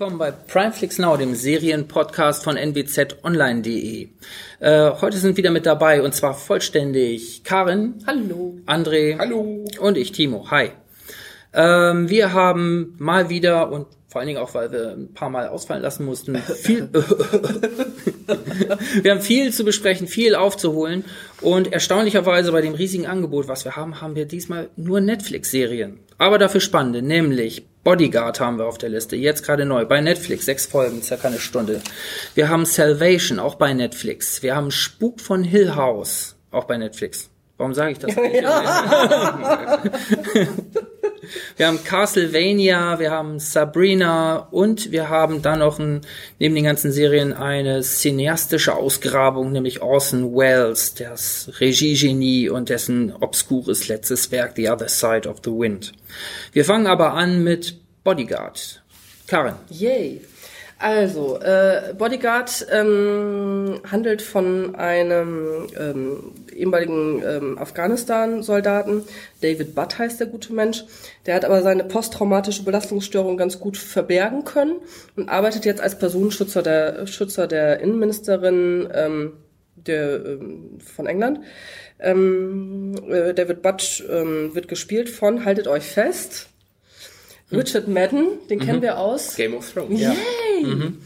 willkommen bei Primeflix Now, dem Serienpodcast von nwzonline.de. Äh, heute sind wieder mit dabei und zwar vollständig Karin. Hallo. André. Hallo. Und ich, Timo. Hi. Ähm, wir haben mal wieder und vor allen Dingen auch, weil wir ein paar Mal ausfallen lassen mussten, viel, wir haben viel zu besprechen, viel aufzuholen und erstaunlicherweise bei dem riesigen Angebot, was wir haben, haben wir diesmal nur Netflix-Serien. Aber dafür spannende, nämlich Bodyguard haben wir auf der Liste, jetzt gerade neu, bei Netflix, sechs Folgen, circa eine Stunde. Wir haben Salvation, auch bei Netflix. Wir haben Spuk von Hill House, auch bei Netflix. Warum sage ich das? Ja. wir haben Castlevania, wir haben Sabrina und wir haben dann noch ein, neben den ganzen Serien eine cineastische Ausgrabung, nämlich Orson Welles, das Regiegenie und dessen obskures letztes Werk The Other Side of the Wind. Wir fangen aber an mit Bodyguard. Karen. Yay. Also, äh, Bodyguard ähm, handelt von einem ähm, ehemaligen ähm, Afghanistan-Soldaten. David Butt heißt der gute Mensch. Der hat aber seine posttraumatische Belastungsstörung ganz gut verbergen können und arbeitet jetzt als Personenschützer der Schützer der Innenministerin ähm, der, ähm, von England. Ähm, äh, David Butt ähm, wird gespielt von, haltet euch fest, Richard Madden, den mhm. kennen wir aus Game of Thrones. Yay! Ja. Mhm.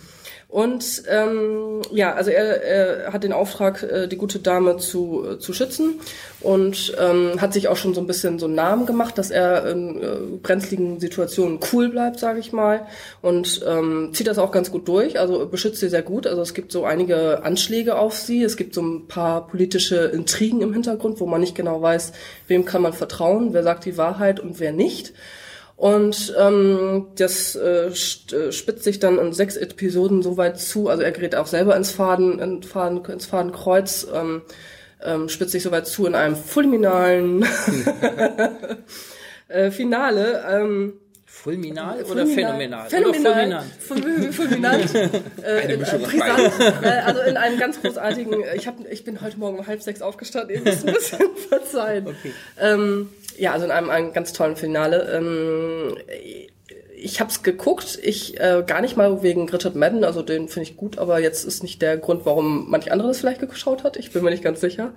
Und ähm, ja, also er, er hat den Auftrag, äh, die gute Dame zu, äh, zu schützen und ähm, hat sich auch schon so ein bisschen so einen Namen gemacht, dass er in äh, brenzligen Situationen cool bleibt, sage ich mal, und ähm, zieht das auch ganz gut durch. Also beschützt sie sehr gut. Also es gibt so einige Anschläge auf sie, es gibt so ein paar politische Intrigen im Hintergrund, wo man nicht genau weiß, wem kann man vertrauen, wer sagt die Wahrheit und wer nicht. Und ähm, das äh, äh, spitzt sich dann in sechs Episoden so weit zu, also er gerät auch selber ins Faden, in Faden ins Fadenkreuz, ähm, ähm, spitzt sich so weit zu in einem fulminalen äh, Finale. Ähm, Fulminal oder phänomenal? Phänomenal. Oder fulminant? Fulminant. äh, Eine Mischung äh, Also in einem ganz großartigen, ich, hab, ich bin heute Morgen um halb sechs aufgestanden, ihr müsst ein bisschen verzeihen. Okay. Ähm, ja, also in einem, einem ganz tollen Finale. Ähm, ich habe es geguckt, ich äh, gar nicht mal wegen Richard Madden, also den finde ich gut, aber jetzt ist nicht der Grund, warum manch andere das vielleicht geschaut hat. Ich bin mir nicht ganz sicher.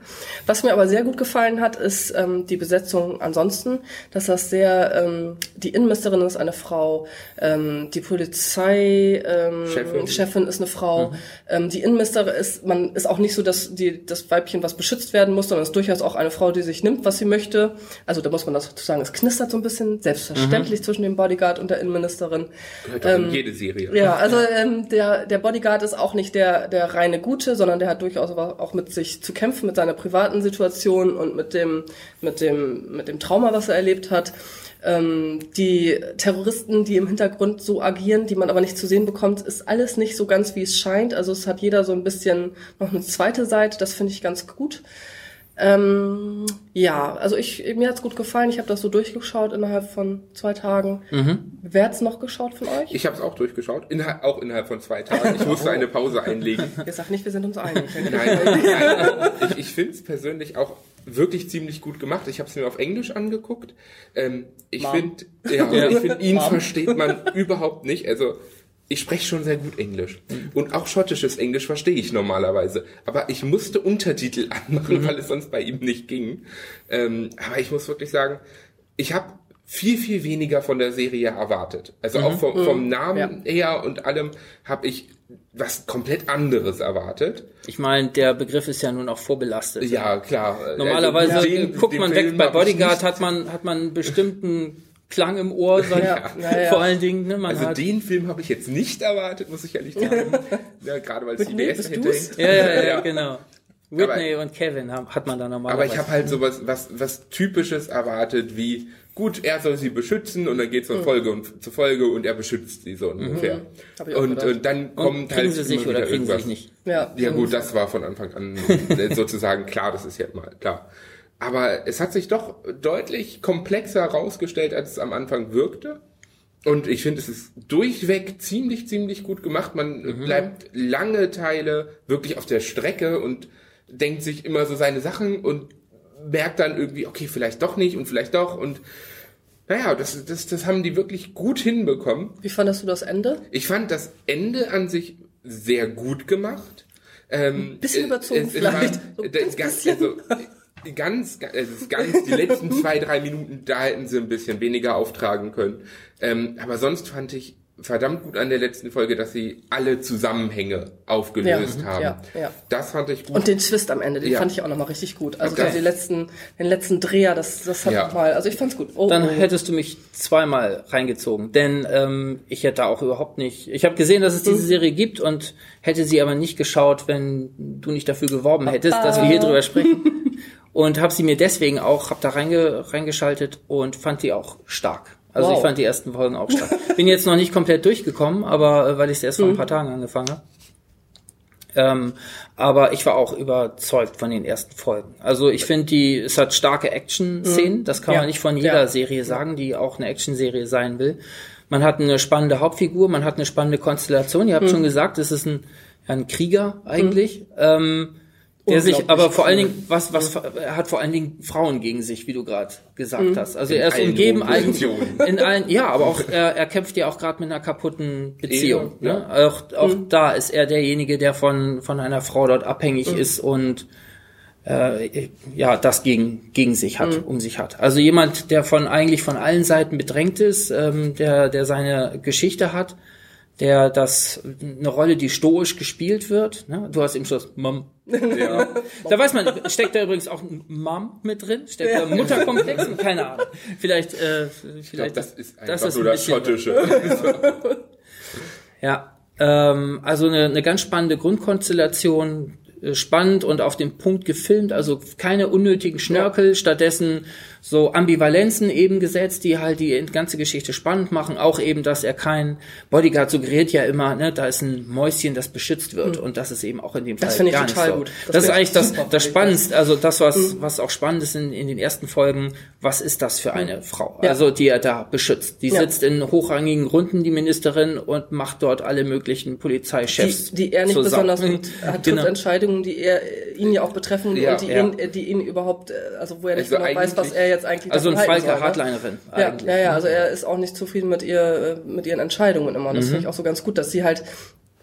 Was mir aber sehr gut gefallen hat, ist ähm, die Besetzung ansonsten, dass das sehr, ähm, die Innenministerin ist eine Frau, ähm, die Polizei ähm, Chefin. Chefin ist eine Frau, mhm. ähm, die Innenministerin ist, man ist auch nicht so, dass die das Weibchen was beschützt werden muss, sondern ist durchaus auch eine Frau, die sich nimmt, was sie möchte. Also da muss man das sagen, es knistert so ein bisschen, selbstverständlich mhm. zwischen dem Bodyguard und der Innenministerin Gehört ähm, in jede Serie. Ja, also ähm, der, der Bodyguard ist auch nicht der, der reine Gute, sondern der hat durchaus auch mit sich zu kämpfen, mit seiner privaten Situation und mit dem, mit dem, mit dem Trauma, was er erlebt hat. Ähm, die Terroristen, die im Hintergrund so agieren, die man aber nicht zu sehen bekommt, ist alles nicht so ganz, wie es scheint. Also es hat jeder so ein bisschen noch eine zweite Seite, das finde ich ganz gut. Ähm, ja, also ich mir hat's gut gefallen. Ich habe das so durchgeschaut innerhalb von zwei Tagen. Mhm. Wer hat's noch geschaut von euch? Ich habe es auch durchgeschaut, innerhalb, auch innerhalb von zwei Tagen. Ich musste eine Pause einlegen. Ihr sagt nicht, wir sind uns einig. nein, nein, ich, ich finde es persönlich auch wirklich ziemlich gut gemacht. Ich habe es mir auf Englisch angeguckt. Ähm, ich finde, ja, ja. ich finde, ihn Mom. versteht man überhaupt nicht. Also ich spreche schon sehr gut Englisch. Und auch schottisches Englisch verstehe ich normalerweise. Aber ich musste Untertitel anmachen, weil es sonst bei ihm nicht ging. Ähm, aber ich muss wirklich sagen, ich habe viel, viel weniger von der Serie erwartet. Also mhm. auch vom, vom mhm. Namen ja. her und allem habe ich was komplett anderes erwartet. Ich meine, der Begriff ist ja nun auch vorbelastet. Ja, klar. Normalerweise also, den, guckt man weg. Bei Bodyguard hat man, hat man einen bestimmten Klang im Ohr, sag, ja, ja, vor allen Dingen. Ne, man also hat den Film habe ich jetzt nicht erwartet, muss ich ehrlich sagen. ja, gerade weil es CBS dahinter hängt. Ja, ja, ja, genau. Whitney aber, und Kevin haben, hat man da normalerweise. Aber ich habe halt sowas was, was Typisches erwartet, wie gut, er soll sie beschützen und dann geht es von mhm. Folge und zu Folge und er beschützt sie so ungefähr. Mhm. Und, und dann kommt und kriegen halt sie sich oder kriegen irgendwas. sie sich nicht. Ja, ja gut, das war von Anfang an sozusagen klar, das ist ja mal klar. Aber es hat sich doch deutlich komplexer herausgestellt, als es am Anfang wirkte. Und ich finde, es ist durchweg ziemlich, ziemlich gut gemacht. Man mhm. bleibt lange Teile wirklich auf der Strecke und denkt sich immer so seine Sachen und merkt dann irgendwie, okay, vielleicht doch nicht und vielleicht doch. Und naja, das, das, das haben die wirklich gut hinbekommen. Wie fandest du das Ende? Ich fand das Ende an sich sehr gut gemacht. Ähm, Ein bisschen überzogen es- es vielleicht. war- So ganz ganz, also, ganz, ganz, es ist ganz, die letzten zwei, drei Minuten, da hätten sie ein bisschen weniger auftragen können. Ähm, aber sonst fand ich verdammt gut an der letzten Folge, dass sie alle Zusammenhänge aufgelöst Ja, haben. ja, ja. Das fand ich gut. Und den Twist am Ende, den Ja. fand ich auch nochmal richtig gut. Also Okay. die letzten, den letzten Dreher, das, das hat Ja. nochmal, also ich fand's gut. Oh, Dann oh. hättest du mich zweimal reingezogen, denn ähm, ich hätte auch überhaupt nicht. Ich habe gesehen, dass es diese Serie gibt und hätte sie aber nicht geschaut, wenn du nicht dafür geworben hättest, dass wir hier drüber sprechen. Und habe sie mir deswegen auch, habe da reinge, reingeschaltet und fand die auch stark. Also Wow. ich fand die ersten Folgen auch stark. Bin jetzt noch nicht komplett durchgekommen, aber äh, weil ich es erst vor ein Mhm. paar Tagen angefangen habe. Ähm, aber ich war auch überzeugt von den ersten Folgen. Also ich finde, die, es hat starke Action-Szenen. Das kann Mhm. Ja. man nicht von jeder Ja. Serie sagen, die auch eine Action-Serie sein will. Man hat eine spannende Hauptfigur, man hat eine spannende Konstellation. Ihr Mhm. habt schon gesagt, es ist ein, ein Krieger eigentlich. Ähm, der sich, aber vor allen. Dingen, was, was, er hat vor allen Dingen Frauen gegen sich, wie du gerade gesagt hast. Also In er ist umgeben Positionen. in allen, ja, aber auch er, er kämpft ja auch gerade mit einer kaputten Beziehung. Ehe, ne? Auch, auch da ist er derjenige, der von von einer Frau dort abhängig ist und äh, ja das gegen gegen sich hat, um sich hat. Also jemand, der von eigentlich von allen Seiten bedrängt ist, ähm, der der seine Geschichte hat, der das eine Rolle, die stoisch gespielt wird. Ne? Du hast eben schon das Mom. ja. Da weiß man, steckt da übrigens auch ein Mom mit drin? Steckt da ein Mutterkomplex? Keine Ahnung. Vielleicht, äh, Ich glaube, vielleicht das ist einfach das ist nur ein das Schottische. Ja, ähm, also eine, eine ganz spannende Grundkonstellation, äh, spannend und auf den Punkt gefilmt, also keine unnötigen Schnörkel, stattdessen so Ambivalenzen eben gesetzt, die halt die ganze Geschichte spannend machen. Auch eben, dass er kein Bodyguard suggeriert ja immer, ne, da ist ein Mäuschen, das beschützt wird und das ist eben auch in dem Fall Das finde ich gar total nicht so. gut. Das, Das ist eigentlich das, das Spannendste, also das, was, was auch spannend ist in, in den ersten Folgen, was ist das für eine Frau? Ja. Also, die er da beschützt. Die Ja. sitzt in hochrangigen Runden, die Ministerin, und macht dort alle möglichen Polizeichefs. die, die er nicht zusammen. besonders gut hat Genau. Entscheidungen, die er ihn ja auch betreffen Ja. und die ihn, die ihn überhaupt, äh, also wo er nicht Also genau weiß, was er jetzt eigentlich Also ein Falke soll, ne? Hardlinerin Ja, eigentlich. ja, ja, also er ist auch nicht zufrieden mit ihr, äh, mit ihren Entscheidungen immer. Und Mhm. das finde ich auch so ganz gut, dass sie halt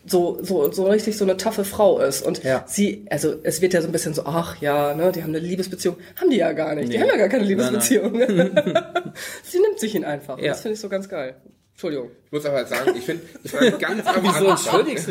so, so, so richtig so eine taffe Frau ist. Und Ja. sie, also es wird ja so ein bisschen so, ach ja, ne, die haben eine Liebesbeziehung. Haben die ja gar nicht. Die Nee. haben ja gar keine Nein, nein. Liebesbeziehung. sie nimmt sich ihn einfach. Ja. Das finde ich so ganz geil. Entschuldigung. Ich muss aber sagen, ich finde, ich fand ganz am Anfang, du dich?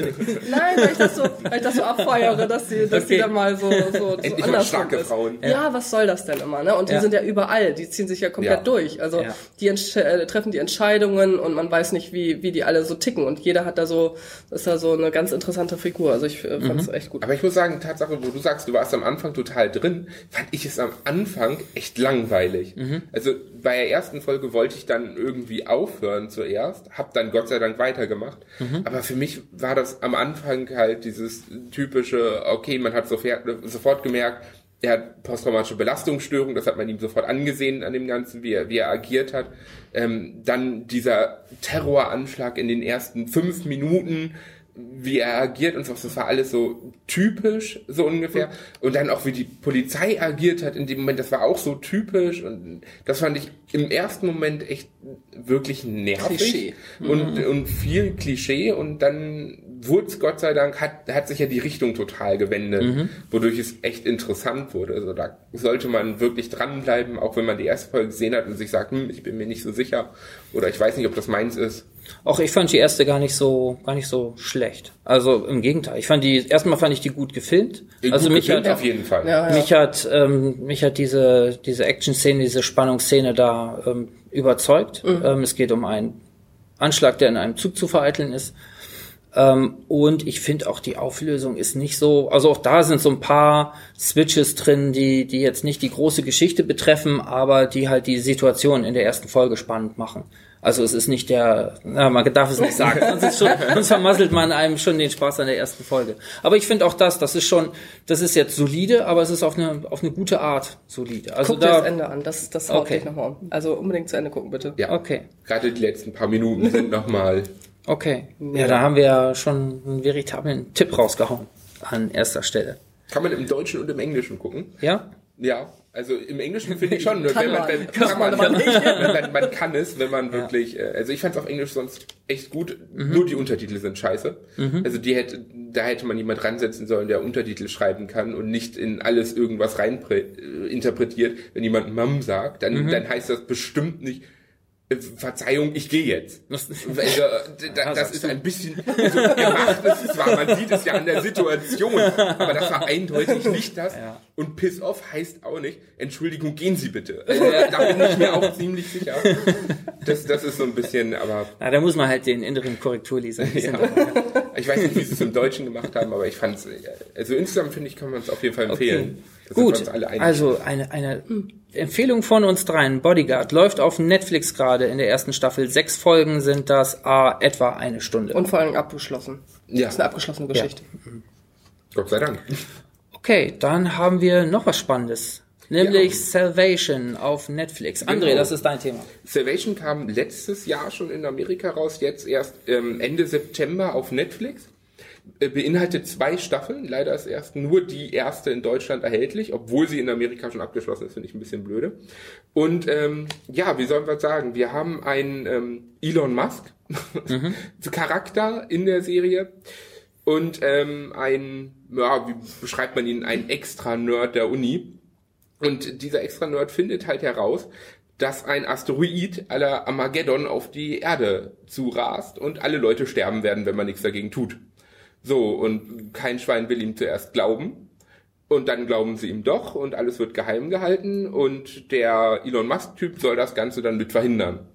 Nein, weil ich das so, weil ich das so abfeiere, dass sie, dass Okay. sie dann mal so, so, so Endlich mal andersrum starke ist. Frauen. Ja. was soll das denn immer, ne? Und die Ja. sind ja überall, die ziehen sich ja komplett Ja. durch. Also Ja. die äh, treffen die Entscheidungen und man weiß nicht, wie, wie die alle so ticken. Und jeder hat da so, ist da so eine ganz interessante Figur. Also ich äh, fand es echt gut. Aber ich muss sagen, Tatsache, wo du sagst, du warst am Anfang total drin, fand ich es am Anfang echt langweilig. Also bei der ersten Folge wollte ich dann irgendwie aufhören zuerst, hab dann Gott sei Dank weitergemacht. Aber für mich war das am Anfang halt dieses typische, okay, man hat sofort, sofort gemerkt, er hat posttraumatische Belastungsstörung, das hat man ihm sofort angesehen an dem Ganzen, wie er, wie er agiert hat. Ähm, dann dieser Terroranschlag in den ersten fünf Minuten, wie er agiert und so, das war alles so typisch, so ungefähr. Und dann auch wie die Polizei agiert hat in dem Moment, das war auch so typisch und das fand ich im ersten Moment echt wirklich nervig. Klischee. Und, und viel Klischee und dann wurde es Gott sei Dank, hat, hat sich ja die Richtung total gewendet, wodurch es echt interessant wurde. Also da sollte man wirklich dranbleiben, auch wenn man die erste Folge gesehen hat und sich sagt, hm, ich bin mir nicht so sicher oder ich weiß nicht, ob das meins ist. Auch ich fand die erste gar nicht so, gar nicht so schlecht. Also im Gegenteil. Ich fand die, erstmal fand ich die gut gefilmt. Also Gut mich gefilmt hat, auf jeden Fall. Ja, ja. mich hat, ähm, mich hat diese, diese Action-Szene, diese Spannungsszene da ähm, überzeugt. Ähm, es geht um einen Anschlag, der in einem Zug zu vereiteln ist. Ähm, und ich finde auch die Auflösung ist nicht so, also auch da sind so ein paar Switches drin, die, die jetzt nicht die große Geschichte betreffen, aber die halt die Situation in der ersten Folge spannend machen. Also es ist nicht der, na, man darf es nicht sagen, sonst, ist schon, sonst vermasselt man einem schon den Spaß an der ersten Folge. Aber ich finde auch das, das ist schon, das ist jetzt solide, aber es ist auf eine, auf eine gute Art solide. Also Guck dir da, das Ende an, das, das haut Okay. dich nochmal um. Also unbedingt zu Ende gucken, bitte. Ja. okay. Gerade die letzten paar Minuten sind nochmal. Okay. Ja, da haben wir ja schon einen veritablen Tipp rausgehauen an erster Stelle. Kann man im Deutschen und im Englischen gucken. Ja? Ja. Also im Englischen finde ich schon, wenn man, wenn, kann man, man, man, man, kann es, wenn man wirklich, äh, also ich fand es auf Englisch sonst echt gut, mhm. nur die Untertitel sind scheiße. Mhm. Also die hätte, da hätte man jemand ransetzen sollen, der Untertitel schreiben kann und nicht in alles irgendwas rein äh, interpretiert. Wenn jemand Mom sagt, dann, mhm. dann heißt das bestimmt nicht, Verzeihung, ich gehe jetzt. Also, das, das ist ein bisschen so gemacht. Zwar, man sieht es ja an der Situation, aber das war eindeutig nicht das. Und Piss off heißt auch nicht, Entschuldigung, gehen Sie bitte. Also, da bin ich mir auch ziemlich sicher. Das, das ist so ein bisschen, aber. Na, da muss man halt den inneren Korrekturleser. Ja. Ich weiß nicht, wie sie es im Deutschen gemacht haben, aber ich fand es, also insgesamt finde ich, kann man es auf jeden Fall empfehlen. Okay. Gut, also eine, eine Empfehlung von uns dreien. Bodyguard läuft auf Netflix gerade in der ersten Staffel. Sechs Folgen sind das, ah, etwa eine Stunde. Und vor allem abgeschlossen. Ja. Das ist eine abgeschlossene Geschichte. Ja. Gott sei Dank. Okay, dann haben wir noch was Spannendes. Nämlich ja. Salvation auf Netflix. André, genau. das ist dein Thema. Salvation kam letztes Jahr schon in Amerika raus, jetzt erst ähm, Ende September auf Netflix. Äh, beinhaltet zwei Staffeln. Leider ist erst nur die erste in Deutschland erhältlich, obwohl sie in Amerika schon abgeschlossen ist, finde ich ein bisschen blöde. Und ähm, ja, wie sollen wir sagen? Wir haben einen ähm, Elon Musk mhm. Charakter in der Serie und ähm, ein, ja, wie beschreibt man ihn, ein Extra-Nerd der Uni. Und dieser Extra-Nerd findet halt heraus, dass ein Asteroid aller Armageddon auf die Erde zurast und alle Leute sterben werden, wenn man nichts dagegen tut. So, und kein Schwein will ihm zuerst glauben. Und dann glauben sie ihm doch und alles wird geheim gehalten und der Elon Musk-Typ soll das Ganze dann mit verhindern.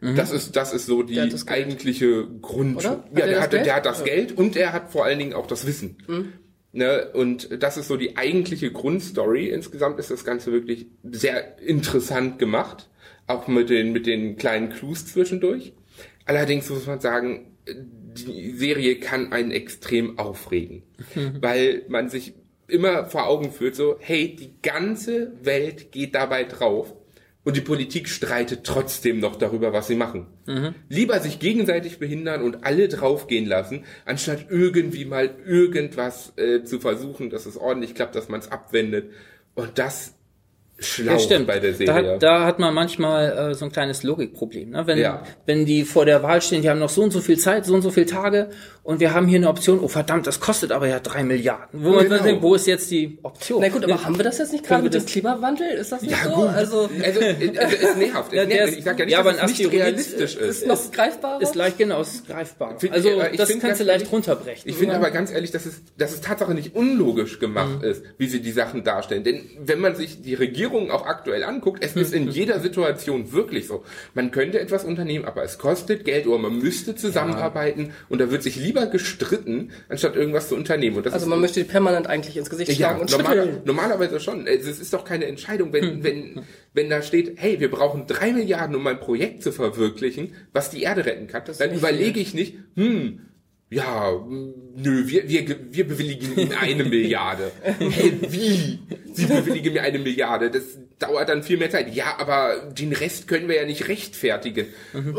Mhm. Das ist, das ist so die eigentliche Grund. Oder? Ja, der, hat, der hat das ja. Geld und er hat vor allen Dingen auch das Wissen. Mhm. Ne, und das ist so die eigentliche Grundstory. Insgesamt ist das Ganze wirklich sehr interessant gemacht. Auch mit den, mit den kleinen Clues zwischendurch. Allerdings muss man sagen, die Serie kann einen extrem aufregen, mhm. weil man sich immer vor Augen führt, so, hey, die ganze Welt geht dabei drauf und die Politik streitet trotzdem noch darüber, was sie machen. Mhm. Lieber sich gegenseitig behindern und alle draufgehen lassen, anstatt irgendwie mal irgendwas äh, zu versuchen, dass es ordentlich klappt, dass man es abwendet. Und das schlau ja, stimmt. bei der Serie. Da hat, da hat man manchmal äh, so ein kleines Logikproblem. Ne? Wenn, ja. wenn die vor der Wahl stehen, die haben noch so und so viel Zeit, so und so viele Tage und wir haben hier eine Option, oh verdammt, das kostet aber ja drei Milliarden. Wo, genau. denkt, wo ist jetzt die Option? Na gut, aber haben wir das jetzt nicht gerade mit dem Klimawandel? Ist das nicht ja, so? Gut. Also, also, also ist nervt. Ja. Ich sag ja nicht, ja, dass es nicht realistisch ist. Ist noch greifbar? Ist leicht, genau, ist greifbar. Find, also ich das kannst du leicht runterbrechen. Ich finde aber ganz ehrlich, dass es, dass es Tatsache nicht unlogisch gemacht mhm. ist, wie sie die Sachen darstellen. Denn wenn man sich die Regierung auch aktuell anguckt, es ist in jeder Situation wirklich so. Man könnte etwas unternehmen, aber es kostet Geld oder man müsste zusammenarbeiten und da wird sich lieber gestritten finden, anstatt irgendwas zu unternehmen. also man möchte permanent eigentlich ins Gesicht schlagen ja, und normal, Normalerweise schon. Es ist doch keine Entscheidung, wenn, hm. wenn, wenn da steht, hey, wir brauchen drei Milliarden, um ein Projekt zu verwirklichen, was die Erde retten kann. Das dann überlege ich nicht, hm, ja, nö, wir, wir, wir bewilligen Ihnen eine Milliarde. Hey, wie? Sie bewilligen mir eine Milliarde. Das dauert dann viel mehr Zeit. Ja, aber den Rest können wir ja nicht rechtfertigen. Mhm.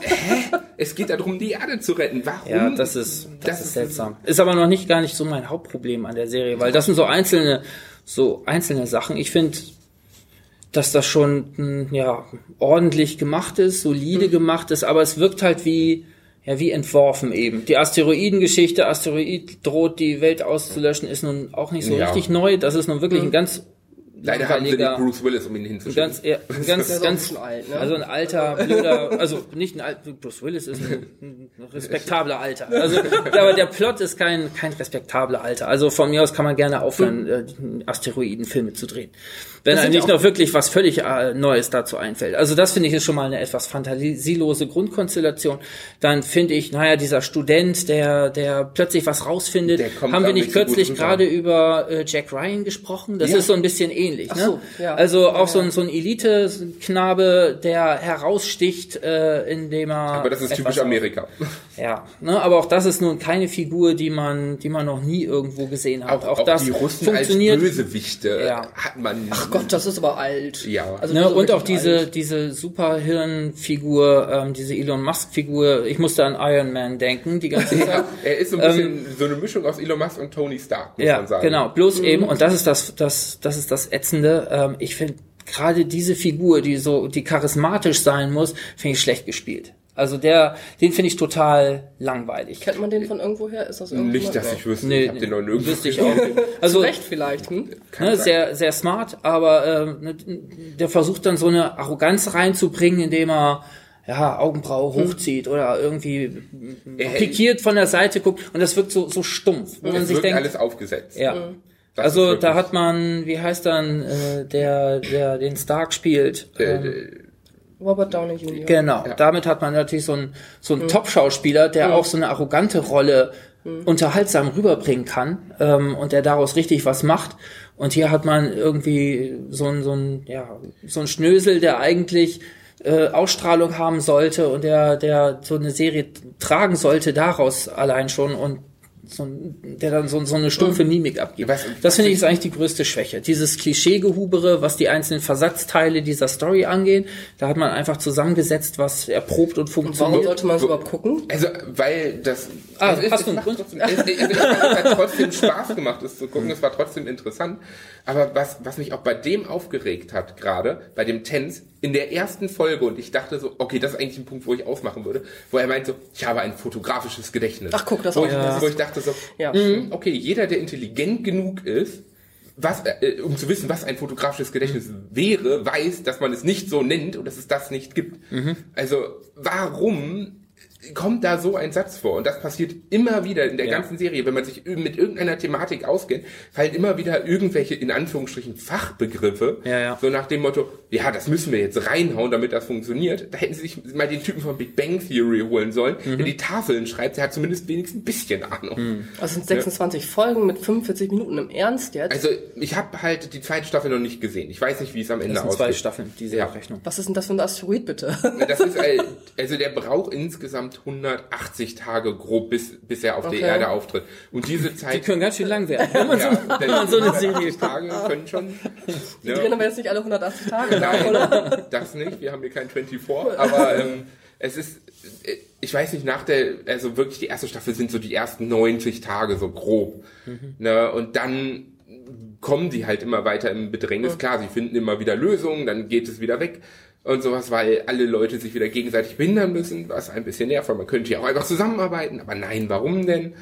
Hä? Es geht darum, die Erde zu retten. Warum? Ja, das ist, das, das ist seltsam. Ist aber noch nicht gar nicht so mein Hauptproblem an der Serie, weil das sind so einzelne, so einzelne Sachen. Ich finde, dass das schon, hm, ja, ordentlich gemacht ist, solide mhm. gemacht ist, aber es wirkt halt wie, ja, wie entworfen eben. Die Asteroidengeschichte, Asteroid droht die Welt auszulöschen, ist nun auch nicht so ja. richtig neu. Das ist nun wirklich ein ganz Leider haben sie nicht Bruce Willis, um ihn hinzuschicken. Ganz, ja, ganz, ganz, alt, ne? also ein alter, blöder, also nicht ein alter, Bruce Willis ist ein, ein respektabler Alter. Also, aber der Plot ist kein, kein respektabler Alter. Also von mir aus kann man gerne aufhören, äh, Asteroidenfilme zu drehen. Wenn einem nicht noch wirklich was völlig äh, Neues dazu einfällt. Also das finde ich ist schon mal eine etwas fantasielose Grundkonstellation. Dann finde ich, naja, dieser Student, der, der plötzlich was rausfindet, haben wir nicht kürzlich gerade über äh, Jack Ryan gesprochen? Das ja. ist so ein bisschen ähnlich. Ne? So, ja. Also auch ja, so ein, so ein Elite-Knabe, der heraussticht, äh, indem er. Aber das ist typisch Amerika. Ja, ne? aber auch das ist nun keine Figur, die man, die man noch nie irgendwo gesehen hat. Auch, auch, auch das die Russen funktioniert. als Bösewichte ja. hat man. Ach Gott, das ist aber alt. Ja. Also ne? Und auch diese, alt. diese Superhirn-Figur, ähm, diese Elon Musk-Figur. Ich musste an Iron Man denken, die ganze Zeit. ja, er ist so ein bisschen ähm, so eine Mischung aus Elon Musk und Tony Stark, muss ja, man sagen. Genau, bloß mhm. eben, und das ist das, das, das ist das Ätzende. Ähm, ich finde gerade diese Figur, die so, die charismatisch sein muss, finde ich schlecht gespielt. Also der, den finde ich total langweilig. Kennt man den von irgendwoher? Ist das irgendwie? Nicht, dass ich wüsste. Nee, ich hab den noch nirgendwo wüsste ich auch. Also Recht vielleicht. Hm? Ne, sehr, sehr smart, aber äh, der versucht dann so eine Arroganz reinzubringen, indem er ja, Augenbraue hochzieht oder irgendwie pikiert von der Seite guckt und das wirkt so, so stumpf. Wo man sich denkt, alles aufgesetzt. Ja. Mhm. Also da hat man, wie heißt dann äh, der, der den Stark spielt? Ähm, Robert Downey Jr. Genau, ja. damit hat man natürlich so einen so einen mhm. Top-Schauspieler, der mhm. auch so eine arrogante Rolle mhm. unterhaltsam rüberbringen kann ähm, und der daraus richtig was macht. Und hier hat man irgendwie so ein so ein ja so ein Schnösel, der eigentlich äh, Ausstrahlung haben sollte und der der so eine Serie tragen sollte daraus allein schon und so, der dann so, so eine stumpfe. Mimik abgibt. Was, das finde ich ist eigentlich die größte Schwäche. Dieses Klischeegehubere, was die einzelnen Versatzteile dieser Story angehen, da hat man einfach zusammengesetzt, was erprobt und funktioniert. Warum sollte man es überhaupt gucken? Also, weil das, ah, also hast du einen Grund? Trotzdem, es, es, es, hat trotzdem Spaß gemacht, es zu gucken. Es war trotzdem interessant. Aber was, was mich auch bei dem aufgeregt hat, gerade bei dem Tänz, in der ersten Folge, und ich dachte so, okay, das ist eigentlich ein Punkt, wo ich ausmachen würde, wo er meint so, ich habe ein fotografisches Gedächtnis. Ach, guck, das wo auch. Ich, ja. Wo ich dachte so, ja. mh, okay, jeder, der intelligent genug ist, was, äh, um zu wissen, was ein fotografisches Gedächtnis mhm. wäre, weiß, dass man es nicht so nennt und dass es das nicht gibt. Mhm. Also, warum kommt da so ein Satz vor. Und das passiert immer wieder in der ja. ganzen Serie. Wenn man sich mit irgendeiner Thematik auskennt, fallen immer wieder irgendwelche, in Anführungsstrichen, Fachbegriffe. Ja, ja. So nach dem Motto, ja, das müssen wir jetzt reinhauen, damit das funktioniert. Da hätten sie sich mal den Typen von Big Bang Theory holen sollen, mhm. der die Tafeln schreibt. Der hat zumindest wenigstens ein bisschen Ahnung. Mhm. Also sind 26 ja. Folgen mit 45 Minuten im Ernst jetzt? Also ich habe halt die zweite Staffel noch nicht gesehen. Ich weiß nicht, wie es am Ende das sind aussieht. zwei Staffeln, diese ja. Rechnung. Was ist denn das für ein Asteroid, bitte? Das ist, also der braucht insgesamt 180 Tage grob, bis, bis er auf okay. der Erde auftritt. Und diese Zeit. Die können ganz schön lang werden, wenn man, ja, so, wenn man so eine Serie Tage können schon. Die ja. drehen aber jetzt nicht alle 180 Tage. Nein, oder? das nicht. Wir haben hier kein 24. Aber ähm, es ist, ich weiß nicht, nach der, also wirklich die erste Staffel sind so die ersten 90 Tage so grob. Mhm. Ne? Und dann kommen die halt immer weiter im Bedrängnis. Mhm. Klar, sie finden immer wieder Lösungen, dann geht es wieder weg und sowas, weil alle Leute sich wieder gegenseitig behindern müssen, was ein bisschen nervt, weil man könnte ja auch einfach zusammenarbeiten, aber nein, warum denn?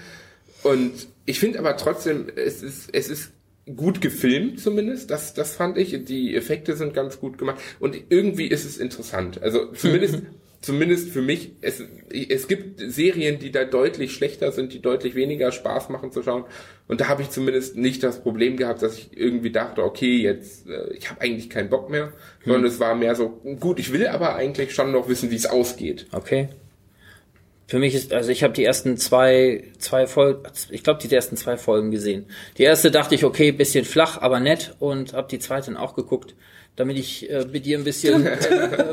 Und ich finde aber trotzdem, es ist, es ist gut gefilmt zumindest, das, das fand ich, die Effekte sind ganz gut gemacht und irgendwie ist es interessant, also zumindest zumindest für mich, es, es gibt Serien, die da deutlich schlechter sind, die deutlich weniger Spaß machen zu schauen. Und da habe ich zumindest nicht das Problem gehabt, dass ich irgendwie dachte, okay, jetzt, äh, ich habe eigentlich keinen Bock mehr, hm. sondern es war mehr so, gut, ich will aber eigentlich schon noch wissen, wie es ausgeht. Okay. Für mich ist, also ich habe die ersten zwei, zwei Folgen, ich glaube die ersten zwei Folgen gesehen. Die erste dachte ich, okay, bisschen flach, aber nett und habe die zweite dann auch geguckt damit ich äh, mit dir ein bisschen äh,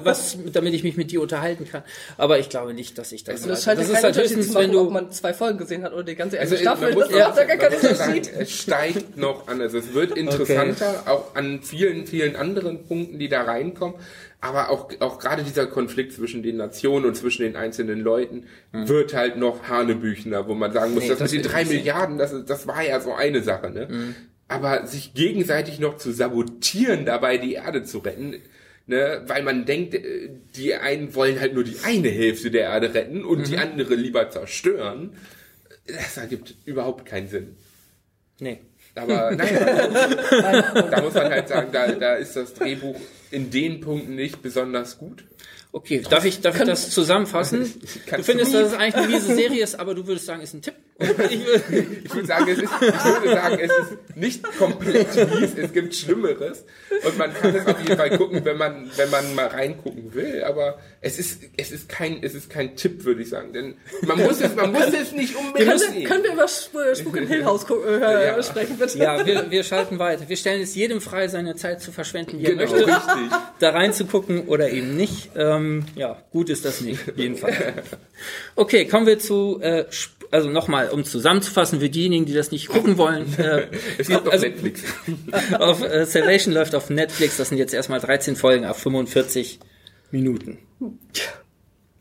was, damit ich mich mit dir unterhalten kann. Aber ich glaube nicht, dass ich das. Also das, das ist halt höchstens, wenn du, ob man zwei Folgen gesehen hat oder die ganze erste also Staffel. Das ja, gar keinen Unterschied. Sagen, es steigt noch an. Also es wird interessanter, okay. auch an vielen, vielen anderen Punkten, die da reinkommen. Aber auch, auch gerade dieser Konflikt zwischen den Nationen und zwischen den einzelnen Leuten mhm. wird halt noch hanebüchender, wo man sagen muss, nee, das, das mit den drei Milliarden, das, das war ja so eine Sache. Ne? Mhm aber sich gegenseitig noch zu sabotieren, dabei die Erde zu retten, ne, weil man denkt, äh, die einen wollen halt nur die eine Hälfte der Erde retten und mhm. die andere lieber zerstören, das ergibt überhaupt keinen Sinn. Nee. Aber naja, da muss man halt sagen, da, da ist das Drehbuch in den Punkten nicht besonders gut. Okay, darf ich, darf ich das zusammenfassen? Du findest, dass es eigentlich eine miese Serie ist, aber du würdest sagen, ist ein Tipp. Ich würde, ich würde sagen, es ist, ich würde sagen, es ist nicht komplett mies, es gibt Schlimmeres. Und man kann es auf jeden Fall gucken, wenn man, wenn man mal reingucken will. Aber es ist, es ist kein, es ist kein Tipp, würde ich sagen. Denn man muss es, man muss es nicht unbedingt können sehen. Wir, können wir über Spuk in Hill House äh, ja. sprechen, bitte? Ja, wir, wir schalten weiter. Wir stellen es jedem frei, seine Zeit zu verschwenden, wie er genau, möchte. Richtig. Da reinzugucken oder eben nicht. Ähm, ja, gut ist das nicht, jedenfalls. Okay, kommen wir zu äh, also nochmal, um zusammenzufassen, für diejenigen, die das nicht gucken wollen. Äh, es gibt auf also, Netflix. auf, äh, Salvation läuft auf Netflix, das sind jetzt erstmal 13 Folgen auf 45 Minuten.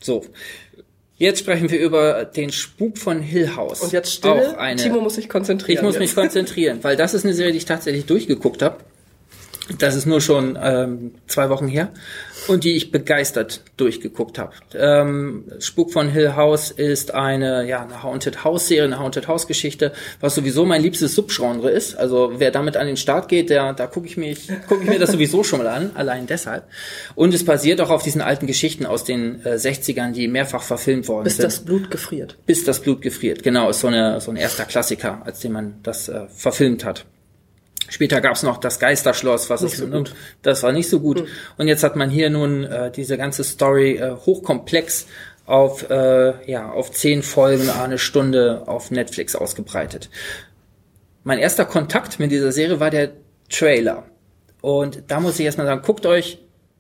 So. Jetzt sprechen wir über den Spuk von Hill House. Und jetzt still, auch eine, Timo muss sich konzentrieren. Ich muss jetzt. mich konzentrieren, weil das ist eine Serie, die ich tatsächlich durchgeguckt habe. Das ist nur schon ähm, zwei Wochen her und die ich begeistert durchgeguckt habe. Ähm, Spuk von Hill House ist eine, ja, eine Haunted House Serie, eine Haunted House Geschichte, was sowieso mein liebstes Subgenre ist. Also wer damit an den Start geht, der, da gucke ich mich, gucke ich mir das sowieso schon mal an, allein deshalb. Und es basiert auch auf diesen alten Geschichten aus den äh, 60ern, die mehrfach verfilmt worden Bis sind. das Blut gefriert. Bis das Blut gefriert. Genau, ist so eine so ein erster Klassiker, als den man das äh, verfilmt hat. Später gab's noch das Geisterschloss, was Nicht ist, so gut. das war nicht so gut. Und jetzt hat man hier nun äh, diese ganze Story äh, hochkomplex auf äh, ja auf zehn Folgen eine Stunde auf Netflix ausgebreitet. Mein erster Kontakt mit dieser Serie war der Trailer. Und da muss ich erstmal sagen, guckt euch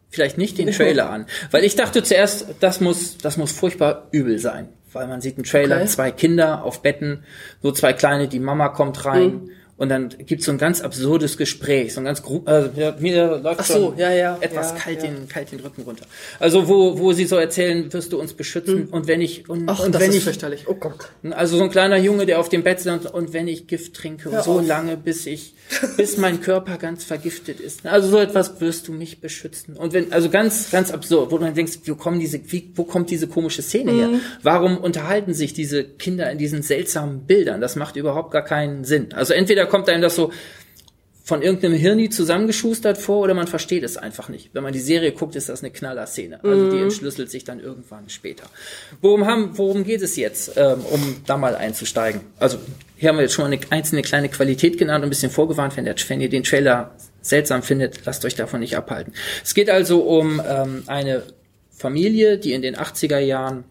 vielleicht nicht den Trailer an. Weil ich dachte zuerst, das muss, das muss furchtbar übel sein. Weil man sieht einen Trailer, Okay. zwei Kinder auf Betten, so zwei kleine, die Mama kommt rein. Und dann gibt's so ein ganz absurdes Gespräch, so ein ganz also mir läuft Ach so, ja, ja, etwas ja, kalt, ja. Den, kalt den Rücken runter. Also wo, wo sie so erzählen, wirst du uns beschützen und wenn ich und, Hm. Ach, und das wenn ist ich fürchterlich. Oh Gott. also so ein kleiner Junge, der auf dem Bett sitzt und, wenn ich Gift trinke, Hör so auf. lange, bis ich, bis mein Körper ganz vergiftet ist. Also so etwas wirst du mich beschützen. Und wenn, also ganz, ganz absurd, wo du dann denkst, wo kommen diese, wie, wo kommt diese komische Szene her? Mhm. Warum unterhalten sich diese Kinder in diesen seltsamen Bildern? Das macht überhaupt gar keinen Sinn. Also entweder kommt einem das so von irgendeinem Hirni zusammengeschustert vor oder man versteht es einfach nicht. Wenn man die Serie guckt, ist das eine Knaller-Szene. Also Mhm. die entschlüsselt sich dann irgendwann später. Worum, haben, worum geht es jetzt, ähm, um da mal einzusteigen? Also hier haben wir jetzt schon mal eine einzelne kleine Qualität genannt und ein bisschen vorgewarnt, wenn, der, wenn ihr den Trailer seltsam findet, lasst euch davon nicht abhalten. Es geht also um ähm, eine Familie, die in den 80er Jahren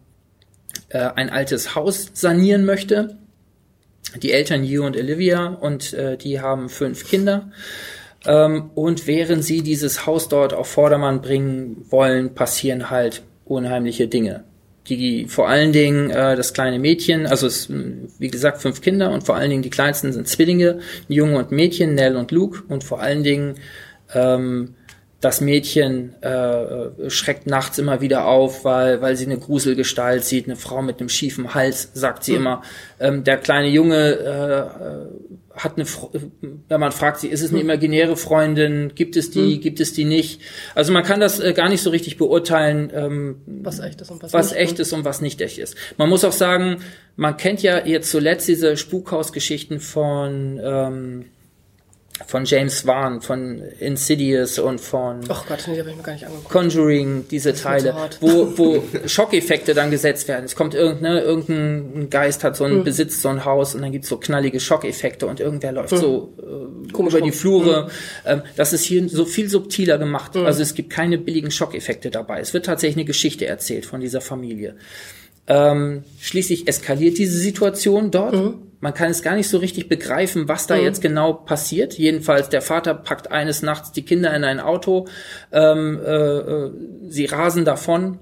äh, ein altes Haus sanieren möchte die Eltern Hugh und Olivia und äh, die haben fünf Kinder. Ähm, und während sie dieses Haus dort auf Vordermann bringen wollen, passieren halt unheimliche Dinge. Die vor allen Dingen äh, das kleine Mädchen, also es, wie gesagt fünf Kinder und vor allen Dingen die kleinsten sind Zwillinge, ein Junge und Mädchen, Nell und Luke und vor allen Dingen ähm, das Mädchen äh, schreckt nachts immer wieder auf, weil, weil sie eine Gruselgestalt sieht, eine Frau mit einem schiefen Hals, sagt sie immer. Ähm, der kleine Junge äh, äh, hat eine, äh, wenn man fragt sie, ist es eine imaginäre Freundin, gibt es die, gibt es die nicht? Also man kann das äh, gar nicht so richtig beurteilen, ähm, Was echt ist und was, was nicht. echt ist und was nicht echt ist. Man muss auch sagen, man kennt ja jetzt zuletzt diese Spukhausgeschichten von ähm, von James Wan, von Insidious und von Ach Gott, nee. Conjuring, diese Teile, wo, wo Schockeffekte dann gesetzt werden. Es kommt irgendeine, irgendein Geist hat so Hm. ein, besitzt so ein Haus und dann gibt's so knallige Schockeffekte und irgendwer läuft so äh, Hm. Komisch über die. Hm. Flure. Ähm, das ist hier so viel subtiler gemacht. Also es gibt keine billigen Schockeffekte dabei. Es wird tatsächlich eine Geschichte erzählt von dieser Familie. Ähm, schließlich eskaliert diese Situation dort. Man kann es gar nicht so richtig begreifen, was da jetzt genau passiert. Jedenfalls, der Vater packt eines Nachts die Kinder in ein Auto, ähm, äh, äh, sie rasen davon.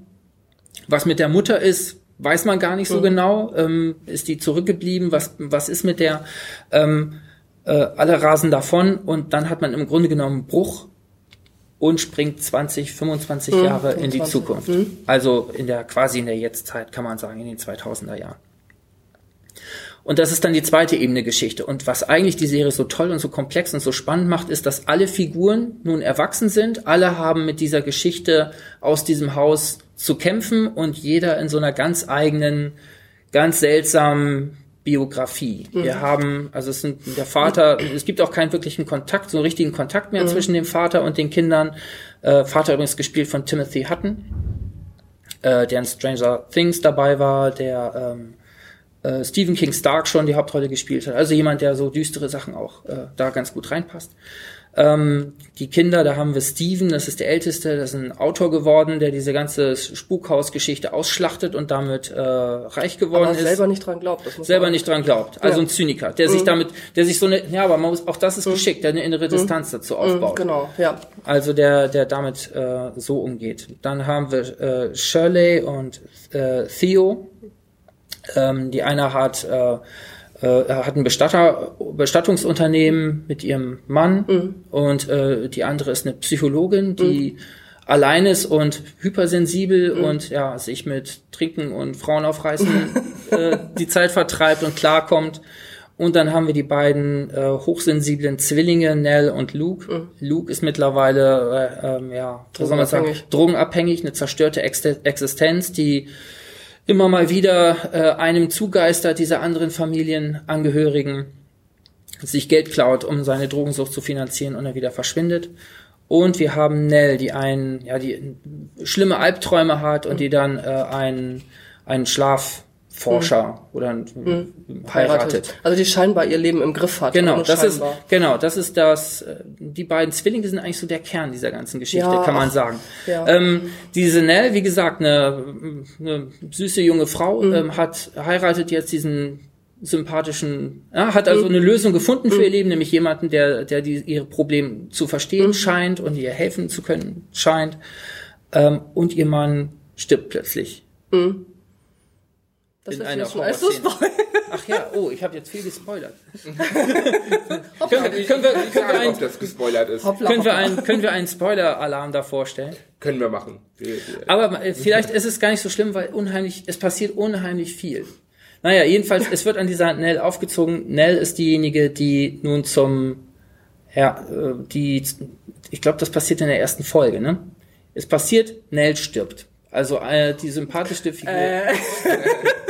Was mit der Mutter ist, weiß man gar nicht so genau. Ähm, ist die zurückgeblieben? Was, was ist mit der? Ähm, äh, alle rasen davon und dann hat man im Grunde genommen einen Bruch und springt 20, 25 Jahre in die 25. Zukunft. Also in der quasi in der Jetztzeit kann man sagen, in den 2000er Jahren. Und das ist dann die zweite Ebene Geschichte. Und was eigentlich die Serie so toll und so komplex und so spannend macht, ist, dass alle Figuren nun erwachsen sind. Alle haben mit dieser Geschichte aus diesem Haus zu kämpfen und jeder in so einer ganz eigenen, ganz seltsamen Biografie. Wir haben, also es sind der Vater, es gibt auch keinen wirklichen Kontakt, so einen richtigen Kontakt mehr zwischen dem Vater und den Kindern. Äh, Vater übrigens gespielt von Timothy Hutton, äh, der in Stranger Things dabei war, der ähm, äh, Stephen King Stark schon die Hauptrolle gespielt hat. Also jemand, der so düstere Sachen auch äh, da ganz gut reinpasst. Ähm, die Kinder, da haben wir Steven, das ist der Älteste, das ist ein Autor geworden, der diese ganze Spukhausgeschichte ausschlachtet und damit äh, reich geworden Aber ist selber nicht dran glaubt. Das muss selber nicht dran glaubt. Also Ja. ein Zyniker, der sich damit, der sich so eine, ja, aber man muss, auch das ist geschickt, der eine innere Distanz dazu aufbaut. Genau, ja. Also der, der damit äh, so umgeht. Dann haben wir äh, Shirley und äh, Theo. Ähm, die eine hat, äh, äh, hat ein Bestatter, Bestattungsunternehmen mit ihrem Mann und äh, die andere ist eine Psychologin, die allein ist und hypersensibel und ja, sich mit Trinken und Frauen aufreißen äh, die Zeit vertreibt und klarkommt. Und dann haben wir die beiden äh, hochsensiblen Zwillinge, Nell und Luke. Mhm. Luke ist mittlerweile, äh, ähm, ja, was soll man sagen, drogenabhängig, eine zerstörte Ex Existenz, die immer mal wieder äh, einem zugeistert, dieser anderen Familienangehörigen, sich Geld klaut, um seine Drogensucht zu finanzieren und er wieder verschwindet. Und wir haben Nell, die einen, ja, die schlimme Albträume hat und die dann äh, einen, einen Schlaf Forscher mhm. oder mhm. heiratet. Also die scheinbar ihr Leben im Griff hat. Genau, das scheinbar. ist genau, das ist das. Äh, die beiden Zwillinge sind eigentlich so der Kern dieser ganzen Geschichte, ja, kann man sagen. Ja. Ähm, diese Nell, wie gesagt, eine, eine süße junge Frau, mhm. ähm, hat heiratet jetzt diesen sympathischen, ja, hat also mhm. eine Lösung gefunden für ihr mhm. Leben, nämlich jemanden, der, der die, ihre Probleme zu verstehen mhm. scheint und ihr helfen zu können scheint. Ähm, und ihr Mann stirbt plötzlich. Das in einer schon alles so Ach ja, oh, ich habe jetzt viel gespoilert. können, wir, können, wir, können, wir ein, ob das gespoilert ist. Hoppla, können, wir ein, können wir einen Spoiler-Alarm davor stellen? Können wir machen. Aber äh, vielleicht ist es gar nicht so schlimm, weil unheimlich, es passiert unheimlich viel. Naja, jedenfalls, es wird an dieser Nell aufgezogen. Nell ist diejenige, die nun zum, ja, äh, die, ich glaube, das passiert in der ersten Folge, ne? Es passiert, Nell stirbt. Also äh, die sympathischste Figur. Äh.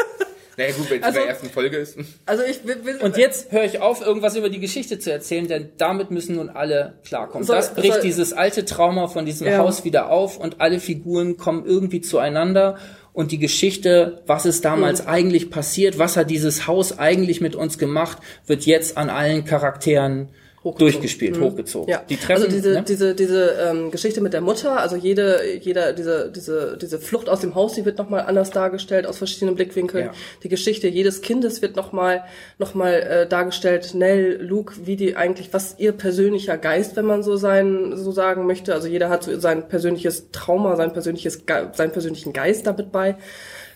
Naja gut, wenn es also, in der ersten Folge ist. Also ich will, will, Und jetzt höre ich auf, irgendwas über die Geschichte zu erzählen, denn damit müssen nun alle klarkommen. Soll, das bricht soll, dieses alte Trauma von diesem ja. Haus wieder auf und alle Figuren kommen irgendwie zueinander und die Geschichte, was ist damals mhm. eigentlich passiert, was hat dieses Haus eigentlich mit uns gemacht, wird jetzt an allen Charakteren durchgespielt, mhm. hochgezogen. Ja. Die Treffen, also diese, ne? diese, diese ähm, Geschichte mit der Mutter, also jede, jeder, diese, diese, diese Flucht aus dem Haus, die wird nochmal anders dargestellt, aus verschiedenen Blickwinkeln. Ja. Die Geschichte jedes Kindes wird nochmal noch mal, äh, dargestellt. Nell, Luke, wie die eigentlich, was ihr persönlicher Geist, wenn man so sein, so sagen möchte. Also jeder hat so sein persönliches Trauma, sein persönliches, seinen persönlichen Geist damit bei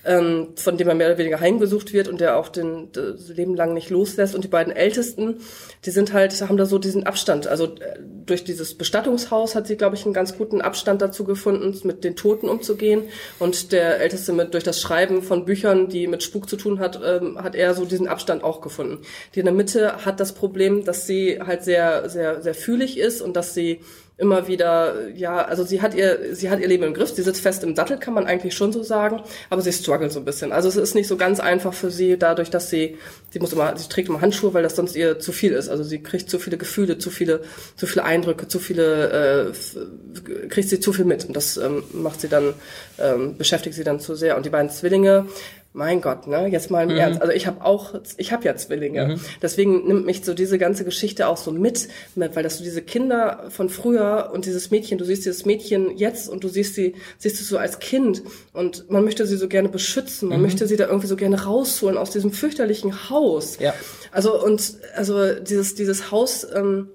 ähm, von dem er mehr oder weniger heimgesucht wird und der auch den das Leben lang nicht loslässt. Und die beiden Ältesten, die sind halt, haben da so diesen Abstand. Also äh, durch dieses Bestattungshaus hat sie, glaube ich, einen ganz guten Abstand dazu gefunden, mit den Toten umzugehen. Und der Älteste mit durch das Schreiben von Büchern, die mit Spuk zu tun hat, ähm, hat er so diesen Abstand auch gefunden. Die in der Mitte hat das Problem, dass sie halt sehr, sehr, sehr fühlig ist und dass sie immer wieder, ja, also sie hat ihr, sie hat ihr Leben im Griff, sie sitzt fest im Sattel, kann man eigentlich schon so sagen, aber sie struggelt so ein bisschen. Also es ist nicht so ganz einfach für sie, dadurch, dass sie, sie muss immer, sie trägt immer Handschuhe, weil das sonst ihr zu viel ist. Also sie kriegt zu viele Gefühle, zu viele, zu viele Eindrücke, zu viele, äh, kriegt sie zu viel mit. Und das ähm, macht sie dann, ähm, beschäftigt sie dann zu sehr. Und die beiden Zwillinge, mein Gott, ne, jetzt mal im mhm. Ernst. Also ich habe auch, ich habe ja Zwillinge. Mhm. Deswegen nimmt mich so diese ganze Geschichte auch so mit, weil dass du diese Kinder von früher und dieses Mädchen, du siehst dieses Mädchen jetzt und du siehst sie, siehst du so als Kind und man möchte sie so gerne beschützen, man mhm. möchte sie da irgendwie so gerne rausholen aus diesem fürchterlichen Haus. Ja. Also und also dieses dieses Haus. Ähm,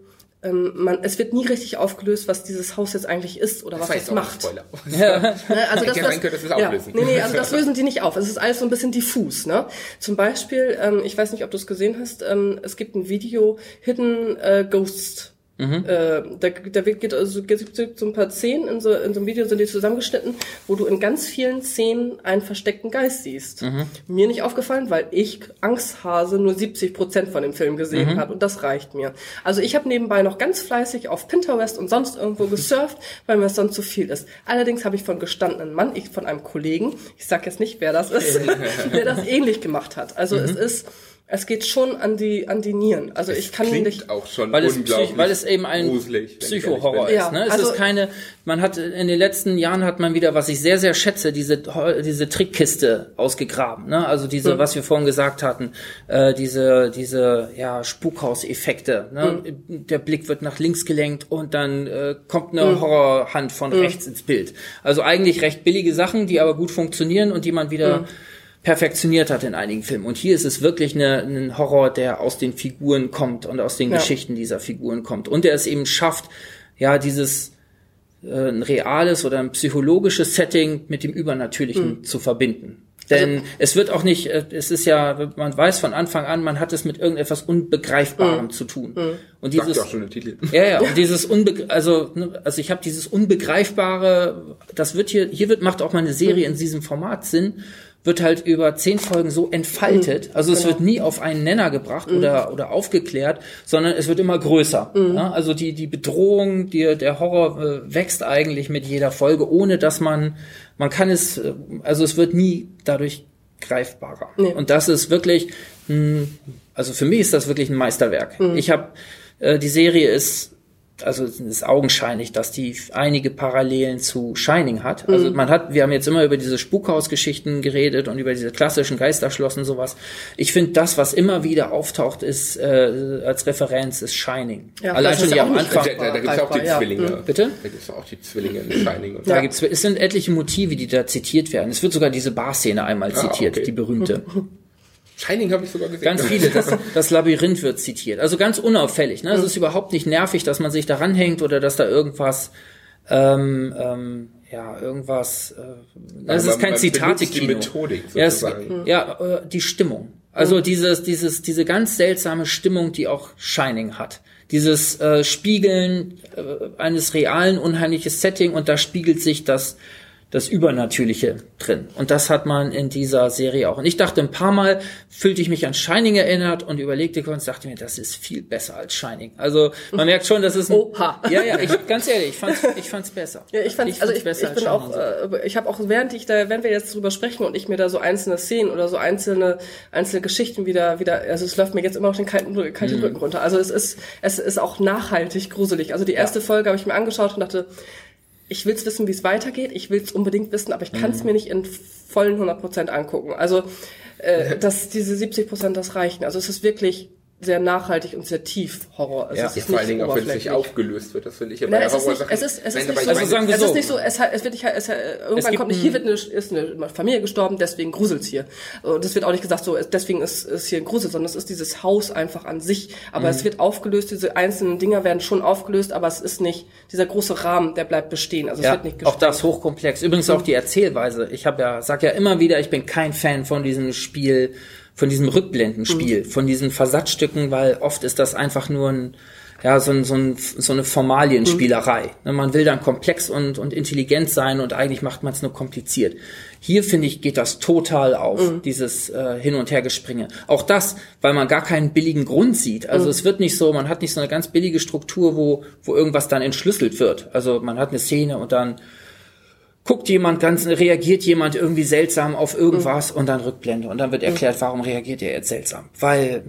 ähm, man, es wird nie richtig aufgelöst, was dieses Haus jetzt eigentlich ist oder das was es macht. Spoiler. Ja. Ne, also das, das, das, das ja, nee, nee, also das lösen die nicht auf. Es ist alles so ein bisschen diffus. Ne? Zum Beispiel, ähm, ich weiß nicht, ob du es gesehen hast, ähm, es gibt ein Video Hidden äh, Ghosts Mhm. Äh, da, da geht also gibt so ein paar Szenen in so, in so einem Video sind die zusammengeschnitten, wo du in ganz vielen Szenen einen versteckten Geist siehst. Mhm. Mir nicht aufgefallen, weil ich Angsthase nur 70 Prozent von dem Film gesehen mhm. habe und das reicht mir. Also ich habe nebenbei noch ganz fleißig auf Pinterest und sonst irgendwo gesurft, weil mir es sonst zu viel ist. Allerdings habe ich von gestandenen Mann, ich von einem Kollegen, ich sag jetzt nicht, wer das ist, der das ähnlich gemacht hat. Also es mhm. ist es geht schon an die an die Nieren. Also es ich kann nicht auch schon weil es, weil es eben ein Psycho-Horror ist. Ja, ne? Es also, ist keine. Man hat in den letzten Jahren hat man wieder, was ich sehr sehr schätze, diese diese Trickkiste ausgegraben. Ne? Also diese, hm. was wir vorhin gesagt hatten, äh, diese diese ja Spukhauseffekte. Ne? Hm. Der Blick wird nach links gelenkt und dann äh, kommt eine hm. Horrorhand von hm. rechts ins Bild. Also eigentlich recht billige Sachen, die aber gut funktionieren und die man wieder hm perfektioniert hat in einigen Filmen. Und hier ist es wirklich eine, ein Horror, der aus den Figuren kommt und aus den ja. Geschichten dieser Figuren kommt. Und der es eben schafft, ja, dieses äh, ein reales oder ein psychologisches Setting mit dem Übernatürlichen mhm. zu verbinden. Denn also, es wird auch nicht, äh, es ist ja, man weiß von Anfang an, man hat es mit irgendetwas Unbegreifbarem mm, zu tun. Mm. Und dieses, auch schon der Titel. ja, ja, und dieses Unbe also, ne, also ich habe dieses Unbegreifbare, das wird hier, hier wird macht auch mal eine Serie mm. in diesem Format Sinn, wird halt über zehn Folgen so entfaltet. Mhm. Also es genau. wird nie auf einen Nenner gebracht mhm. oder, oder aufgeklärt, sondern es wird immer größer. Mhm. Ja, also die, die Bedrohung, die, der Horror äh, wächst eigentlich mit jeder Folge, ohne dass man, man kann es, äh, also es wird nie dadurch greifbarer. Nee. Und das ist wirklich, mh, also für mich ist das wirklich ein Meisterwerk. Mhm. Ich habe, äh, die Serie ist also es ist augenscheinlich, dass die einige Parallelen zu Shining hat. Also mhm. man hat, wir haben jetzt immer über diese Spukhausgeschichten geredet und über diese klassischen Geisterschlossen sowas. Ich finde, das, was immer wieder auftaucht, ist äh, als Referenz ist Shining. Ja, Allein schon die am Anfang. Da, da, da gibt es auch die ja. Zwillinge. Mhm. Bitte? Da gibt es auch die Zwillinge in Shining. Und da ja. gibt's, es sind etliche Motive, die da zitiert werden. Es wird sogar diese Barszene einmal ah, zitiert, ah, okay. die berühmte. Shining habe ich sogar gesehen. Ganz viele. Das, das Labyrinth wird zitiert. Also ganz unauffällig. Ne? Es ist überhaupt nicht nervig, dass man sich da ranhängt oder dass da irgendwas, ähm, ähm, ja, irgendwas. Äh, das ist kein Zitate-Kino. Die Methodik sozusagen. Ja, ja äh, die Stimmung. Also dieses, dieses, diese ganz seltsame Stimmung, die auch Shining hat. Dieses äh, Spiegeln äh, eines realen, unheimliches Setting und da spiegelt sich das das Übernatürliche drin. Und das hat man in dieser Serie auch. Und ich dachte ein paar Mal, fühlte ich mich an Shining erinnert und überlegte kurz, dachte mir, das ist viel besser als Shining. Also man merkt schon, das ist ein, Oha. Ja, ja, ich, ganz ehrlich, ich fand's, ich fand's besser. Ja, ich fand's, ich also ich, besser ich bin auch, äh, ich habe auch während ich da, wenn wir jetzt drüber sprechen und ich mir da so einzelne Szenen oder so einzelne, einzelne Geschichten wieder, wieder, also es läuft mir jetzt immer noch den kalten, kalten mhm. Rücken runter. Also es ist, es ist auch nachhaltig gruselig. Also die erste ja. Folge habe ich mir angeschaut und dachte, ich will es wissen, wie es weitergeht. Ich will es unbedingt wissen, aber ich kann es mhm. mir nicht in vollen 100 Prozent angucken. Also äh, dass diese 70 Prozent das reichen. Also es ist wirklich sehr nachhaltig und sehr tief Horror. Also ja, es ist vor allen Dingen auch, wenn es nicht aufgelöst wird, das finde ich immer Nein, es ist nicht, es ist, es ist nicht so, also sagen wir es ist nicht so, es, es wird nicht, es, irgendwann kommt nicht, hier wird eine, ist eine Familie gestorben, deswegen gruselt's hier. Und das wird auch nicht gesagt, so, deswegen ist, ist hier ein Grusel, sondern es ist dieses Haus einfach an sich. Aber mhm. es wird aufgelöst, diese einzelnen Dinger werden schon aufgelöst, aber es ist nicht, dieser große Rahmen, der bleibt bestehen. Also ja, es wird nicht gestört. Auch das hochkomplex. Übrigens mhm. auch die Erzählweise. Ich habe ja, sag ja immer wieder, ich bin kein Fan von diesem Spiel, von diesem Rückblendenspiel, mhm. von diesen Versatzstücken, weil oft ist das einfach nur ein, ja, so, ein, so, ein, so eine Formalienspielerei. Mhm. Man will dann komplex und, und intelligent sein und eigentlich macht man es nur kompliziert. Hier, finde ich, geht das total auf, mhm. dieses äh, Hin- und Hergespringe. Auch das, weil man gar keinen billigen Grund sieht. Also mhm. es wird nicht so, man hat nicht so eine ganz billige Struktur, wo, wo irgendwas dann entschlüsselt wird. Also man hat eine Szene und dann guckt jemand ganz, reagiert jemand irgendwie seltsam auf irgendwas mhm. und dann Rückblende und dann wird erklärt, warum reagiert er jetzt seltsam? Weil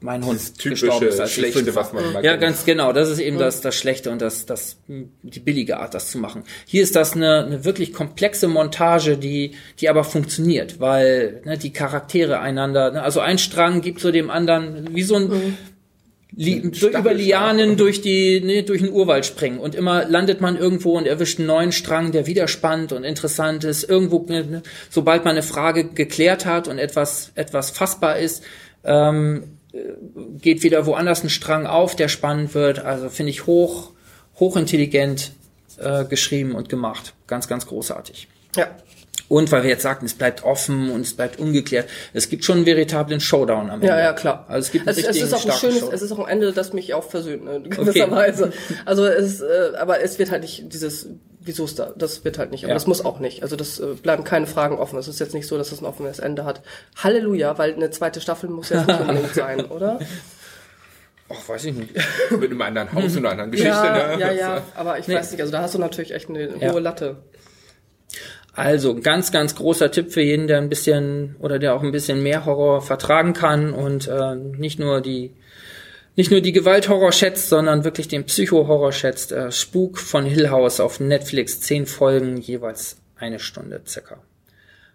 mein Hund das gestorben ist, als Schlechte, was man mal Ja, kennt. ganz genau. Das ist eben das, das Schlechte und das, das, die billige Art, das zu machen. Hier ist das eine, eine wirklich komplexe Montage, die, die aber funktioniert, weil ne, die Charaktere einander, ne, also ein Strang gibt zu dem anderen wie so ein, mhm Li über Lianen durch die ne, durch den Urwald springen und immer landet man irgendwo und erwischt einen neuen Strang, der wieder spannend und interessant ist. Irgendwo, ne, ne sobald man eine Frage geklärt hat und etwas etwas fassbar ist, ähm, geht wieder woanders ein Strang auf, der spannend wird. Also finde ich hoch hochintelligent äh, geschrieben und gemacht, ganz ganz großartig. Ja, und weil wir jetzt sagten, es bleibt offen und es bleibt ungeklärt. Es gibt schon einen veritablen Showdown am Ende. Ja, ja, klar. Also es gibt einen es, es ist auch ein schönes, Show. es ist auch ein Ende, das mich auch versöhnt, ne, in gewisser okay. Weise. Also es, äh, aber es wird halt nicht dieses, wieso ist da, das wird halt nicht, aber ja. das muss auch nicht. Also das äh, bleiben keine Fragen offen. Es ist jetzt nicht so, dass es ein offenes Ende hat. Halleluja, weil eine zweite Staffel muss ja nicht unbedingt sein, oder? Ach, weiß ich nicht. Mit einem anderen Haus und einer anderen Geschichte. Ja, ne? ja, ja, aber ich nee. weiß nicht. Also da hast du natürlich echt eine ja. hohe Latte. Also ganz, ganz großer Tipp für jeden, der ein bisschen oder der auch ein bisschen mehr Horror vertragen kann und äh, nicht nur die nicht nur die Gewalthorror schätzt, sondern wirklich den Psychohorror schätzt. Äh, Spuk von Hill House auf Netflix, zehn Folgen, jeweils eine Stunde circa.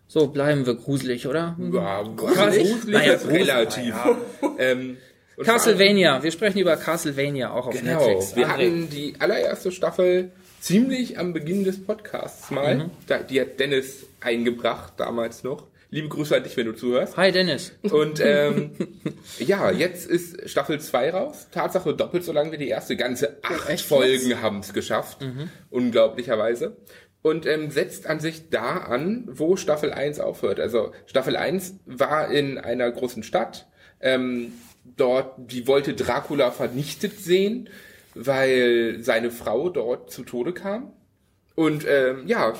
So, bleiben wir gruselig, oder? Ja, gruselig, gruselig naja, ist relativ. Ja. ähm, Castlevania, wir sprechen über Castlevania auch auf genau. Netflix. Wir hatten die allererste Staffel ziemlich am Beginn des Podcasts mal. Mhm. Da, die hat Dennis eingebracht, damals noch. Liebe Grüße an dich, wenn du zuhörst. Hi Dennis. Und ähm, ja, jetzt ist Staffel 2 raus. Tatsache doppelt so lang wie die erste. Ganze acht Echt? Folgen haben es geschafft. Mhm. Unglaublicherweise. Und ähm, setzt an sich da an, wo Staffel 1 aufhört. Also Staffel 1 war in einer großen Stadt. Ähm, dort, die wollte Dracula vernichtet sehen weil seine Frau dort zu Tode kam. Und ähm, ja,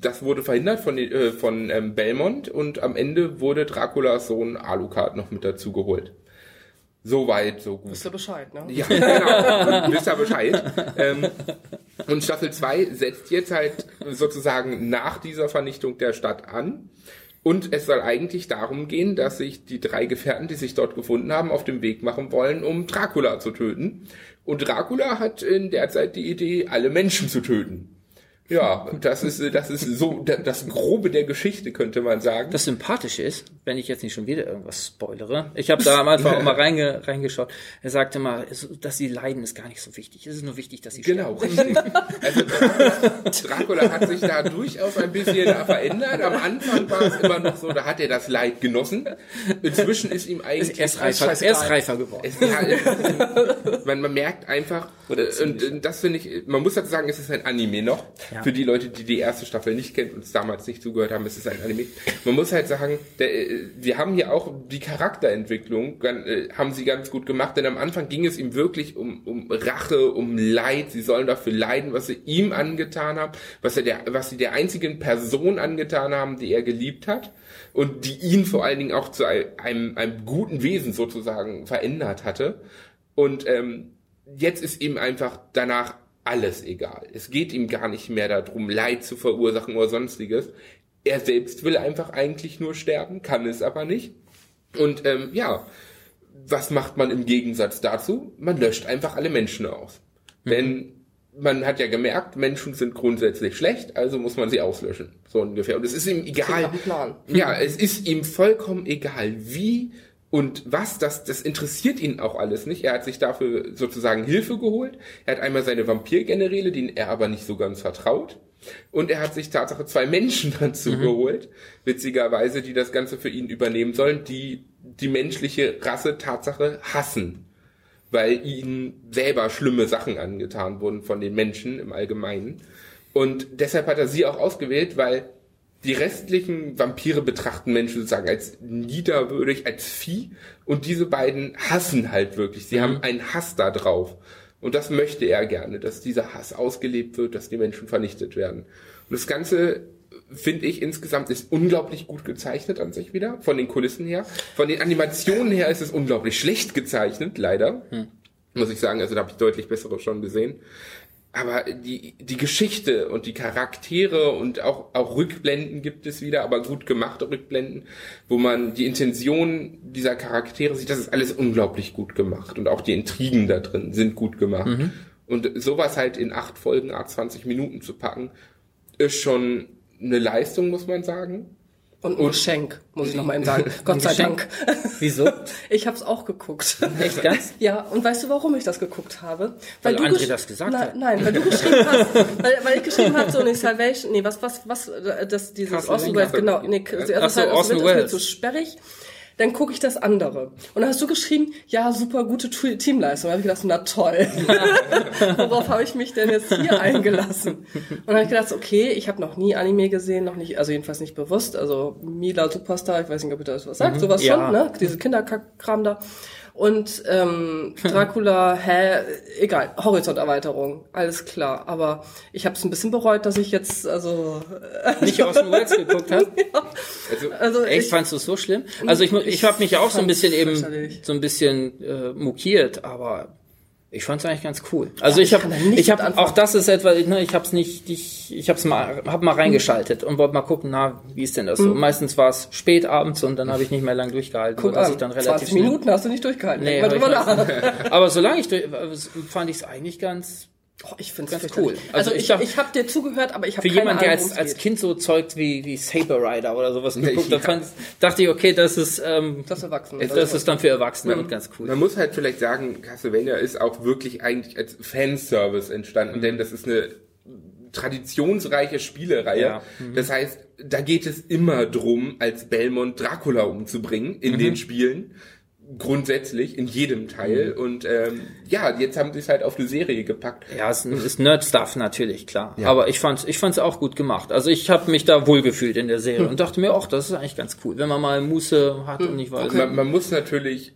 das wurde verhindert von, äh, von ähm, Belmont und am Ende wurde Draculas Sohn Alucard noch mit dazu geholt. So weit, so gut. Wisst ihr Bescheid, ne? Ja, genau. Wisst ihr Bescheid. Ähm, und Staffel 2 setzt jetzt halt sozusagen nach dieser Vernichtung der Stadt an. Und es soll eigentlich darum gehen, dass sich die drei Gefährten, die sich dort gefunden haben, auf den Weg machen wollen, um Dracula zu töten. Und Dracula hat in der Zeit die Idee, alle Menschen zu töten. Ja, das ist, das ist so das Grobe der Geschichte, könnte man sagen. Das Sympathische ist, wenn ich jetzt nicht schon wieder irgendwas spoilere, ich habe da am Anfang auch mal reinge, reingeschaut, er sagte mal, dass sie leiden, ist gar nicht so wichtig. Es ist nur wichtig, dass sie Genau, richtig. Also Dracula hat sich da durchaus ein bisschen verändert. Am Anfang war es immer noch so, da hat er das Leid genossen. Inzwischen ist ihm eigentlich... Er ist reifer, er ist reifer geworden. Es, ja, man, man merkt einfach, und, und das finde ich, man muss dazu sagen, es ist ein Anime noch. Ja. Für die Leute, die die erste Staffel nicht kennen und es damals nicht zugehört haben, es ist ein Anime. Man muss halt sagen, der, wir haben hier auch die Charakterentwicklung, äh, haben sie ganz gut gemacht, denn am Anfang ging es ihm wirklich um, um Rache, um Leid. Sie sollen dafür leiden, was sie ihm angetan haben, was, er der, was sie der einzigen Person angetan haben, die er geliebt hat und die ihn vor allen Dingen auch zu einem, einem guten Wesen sozusagen verändert hatte. Und ähm, jetzt ist ihm einfach danach alles egal. Es geht ihm gar nicht mehr darum, Leid zu verursachen oder sonstiges. Er selbst will einfach eigentlich nur sterben, kann es aber nicht. Und ähm, ja, was macht man im Gegensatz dazu? Man löscht einfach alle Menschen aus. Mhm. Denn man hat ja gemerkt, Menschen sind grundsätzlich schlecht, also muss man sie auslöschen. So ungefähr. Und es ist ihm egal. Ja, es ist ihm vollkommen egal, wie und was, das, das interessiert ihn auch alles nicht. Er hat sich dafür sozusagen Hilfe geholt. Er hat einmal seine Vampirgeneräle, denen er aber nicht so ganz vertraut. Und er hat sich Tatsache zwei Menschen dazu mhm. geholt, witzigerweise, die das Ganze für ihn übernehmen sollen, die die menschliche Rasse Tatsache hassen. Weil ihnen selber schlimme Sachen angetan wurden von den Menschen im Allgemeinen. Und deshalb hat er sie auch ausgewählt, weil die restlichen Vampire betrachten Menschen sozusagen als niederwürdig, als Vieh. Und diese beiden hassen halt wirklich. Sie mhm. haben einen Hass da drauf. Und das möchte er gerne, dass dieser Hass ausgelebt wird, dass die Menschen vernichtet werden. Und das Ganze finde ich insgesamt ist unglaublich gut gezeichnet an sich wieder, von den Kulissen her. Von den Animationen her ist es unglaublich schlecht gezeichnet, leider. Hm. Muss ich sagen, also da habe ich deutlich bessere schon gesehen aber die, die Geschichte und die Charaktere und auch, auch Rückblenden gibt es wieder, aber gut gemachte Rückblenden, wo man die Intention dieser Charaktere sieht, das ist alles unglaublich gut gemacht und auch die Intrigen da drin sind gut gemacht. Mhm. Und sowas halt in acht Folgen, a 20 Minuten zu packen, ist schon eine Leistung, muss man sagen. Und ein Geschenk, muss ich nochmal sagen. Gott sei Dank. Wieso? Ich habe es auch geguckt. Echt ganz? Ja, und weißt du, warum ich das geguckt habe? Weil, weil du André das gesagt na, hat. Nein, weil du geschrieben hast, weil, weil ich geschrieben habe, so eine Salvation, nee, was, was, was, das, dieses Orson Welles, genau, nee, zuerst Ach so, Orson Welles ist mir zu sperrig dann gucke ich das andere. Und dann hast du geschrieben, ja, super gute Teamleistung. Da habe ich gedacht, na toll. Worauf habe ich mich denn jetzt hier eingelassen? Und dann habe ich gedacht, okay, ich habe noch nie Anime gesehen, noch nicht, also jedenfalls nicht bewusst. Also Mila Superstar, ich weiß nicht, ob ihr das was sagt, mhm, sowas ja. schon, ne? Diese Kinderkram da. Und ähm, Dracula, hä, egal, Horizonterweiterung, alles klar. Aber ich habe es ein bisschen bereut, dass ich jetzt also nicht aus dem Wales geguckt habe. ja. Also, also echt, ich, fandst du es so schlimm? Also ich, ich, ich habe mich ja auch so ein bisschen eben so ein bisschen äh, mokiert, aber ich fand es eigentlich ganz cool. Also ja, ich habe, ich habe auch das ist etwa, ne, ich habe es nicht, ich, ich habe es mal, habe mal reingeschaltet und wollte mal gucken, na, wie ist denn das so? Mhm. Meistens war es spät abends und dann habe ich nicht mehr lang durchgehalten, Guck dass ich dann relativ 20 Minuten hast du nicht durchgehalten. Nee, aber solange ich durch, fand ich es eigentlich ganz Oh, ich finde es ganz cool. Also, also ich, ich, ich habe dir zugehört, aber ich habe Für jemand, der als, als Kind so zeugt wie, wie Saber Rider oder sowas geguckt, ja. fand, dachte ich, okay, das ist, ähm, das, Erwachsene, das, das ist dann für Erwachsene man, und ganz cool. Man muss halt vielleicht sagen, Castlevania ist auch wirklich eigentlich als Fanservice entstanden, mhm. denn das ist eine traditionsreiche Spielereihe. Ja. Mhm. Das heißt, da geht es immer drum, als Belmont Dracula umzubringen in mhm. den Spielen grundsätzlich in jedem Teil mhm. und ähm, ja jetzt haben sie es halt auf eine Serie gepackt ja es ist Nerd Stuff natürlich klar ja. aber ich fand's ich fand's auch gut gemacht also ich habe mich da wohlgefühlt in der Serie hm. und dachte mir auch das ist eigentlich ganz cool wenn man mal Muße hat hm. und nicht weiß okay. man, man, muss natürlich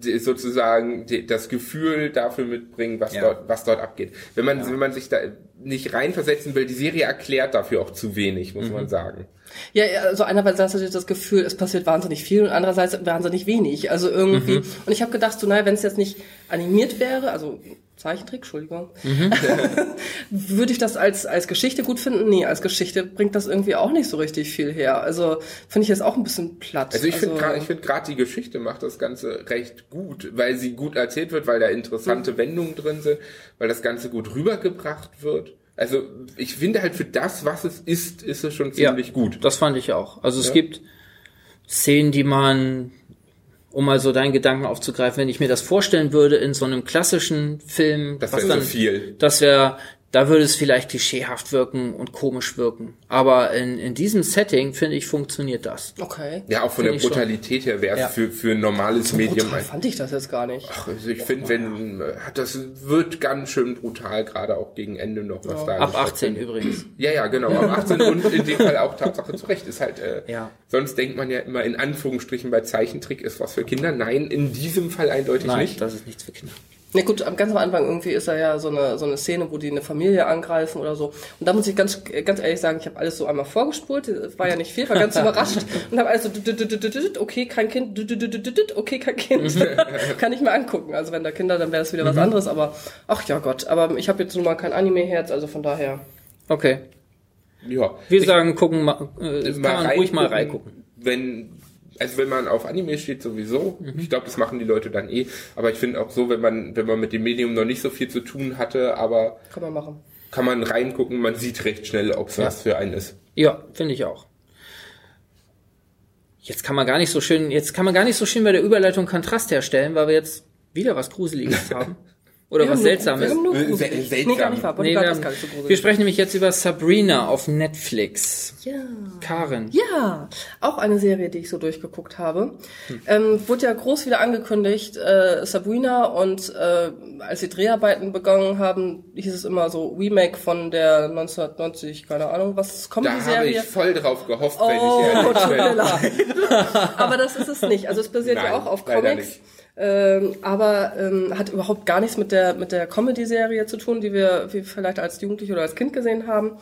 sozusagen das Gefühl dafür mitbringen, was ja. dort was dort abgeht. Wenn man ja. wenn man sich da nicht reinversetzen will, die Serie erklärt dafür auch zu wenig, muss mhm. man sagen. Ja, also einerseits hast du das Gefühl, es passiert wahnsinnig viel und andererseits wahnsinnig wenig. Also irgendwie. Mhm. Und ich habe gedacht, so naja, wenn es jetzt nicht animiert wäre, also Zeichentrick, Entschuldigung, mhm. würde ich das als, als Geschichte gut finden? Nee, als Geschichte bringt das irgendwie auch nicht so richtig viel her. Also finde ich jetzt auch ein bisschen platt. Also ich also, finde gerade find gerade die Geschichte macht das Ganze recht gut, weil sie gut erzählt wird, weil da interessante mhm. Wendungen drin sind, weil das Ganze gut rübergebracht wird. Also ich finde halt für das, was es ist, ist es schon ziemlich ja, gut. Das fand ich auch. Also es ja. gibt Szenen, die man um mal so deinen Gedanken aufzugreifen, wenn ich mir das vorstellen würde in so einem klassischen Film, das wäre so viel. Das wäre da würde es vielleicht klischeehaft wirken und komisch wirken. Aber in, in diesem Setting, finde ich, funktioniert das. Okay. Ja, auch von find der Brutalität her wäre es ja. für, für ein normales so Medium. Brutal fand ich das jetzt gar nicht. Ach, also ich finde, wenn, das wird ganz schön brutal, gerade auch gegen Ende noch, was ja. da Ab 18 übrigens. Ja, ja, genau, ab 18 und in dem Fall auch Tatsache zu Recht. Ist halt, äh, ja. sonst denkt man ja immer in Anführungsstrichen bei Zeichentrick ist was für Kinder. Nein, in diesem Fall eindeutig Nein, nicht. das ist nichts für Kinder. Na gut, ganz am Anfang irgendwie ist da ja so eine, so eine Szene, wo die eine Familie angreifen oder so. Und da muss ich ganz, ganz ehrlich sagen, ich habe alles so einmal vorgespult, war ja nicht viel, war ganz überrascht und habe alles so, okay, kein Kind, okay, kein Kind. Kann ich mir angucken. Also wenn da Kinder, dann wäre das wieder was anderes, aber ach ja Gott, aber ich habe jetzt nun mal kein Anime-Herz, also von daher. Okay. Ja. Wir sagen, gucken, mal, äh, kann man ruhig mal reingucken. Wenn also wenn man auf Anime steht sowieso, mhm. ich glaube, das machen die Leute dann eh, aber ich finde auch so, wenn man, wenn man mit dem Medium noch nicht so viel zu tun hatte, aber kann man machen. Kann man reingucken, man sieht recht schnell, ob es ja. was für einen ist. Ja, finde ich auch. Jetzt kann man gar nicht so schön, jetzt kann man gar nicht so schön bei der Überleitung Kontrast herstellen, weil wir jetzt wieder was Gruseliges haben. Oder was Seltsames. Seltsam. Nee, gar nicht wahr. Nee, wir, haben, so wir sprechen nämlich jetzt über Sabrina auf Netflix. Ja. Karen. Ja, auch eine Serie, die ich so durchgeguckt habe. Hm. Ähm, wurde ja groß wieder angekündigt, äh, Sabrina und äh, als die Dreharbeiten begonnen haben, hieß es immer so Remake von der 1990, keine Ahnung, was kommt da die Serie? Da habe ich voll drauf gehofft, oh, wenn ich ehrlich bin. Aber das ist es nicht. Also es basiert Nein, ja auch auf Comics. Ähm, aber ähm, hat überhaupt gar nichts mit der mit der Comedy-Serie zu tun, die wir wie vielleicht als Jugendliche oder als Kind gesehen haben.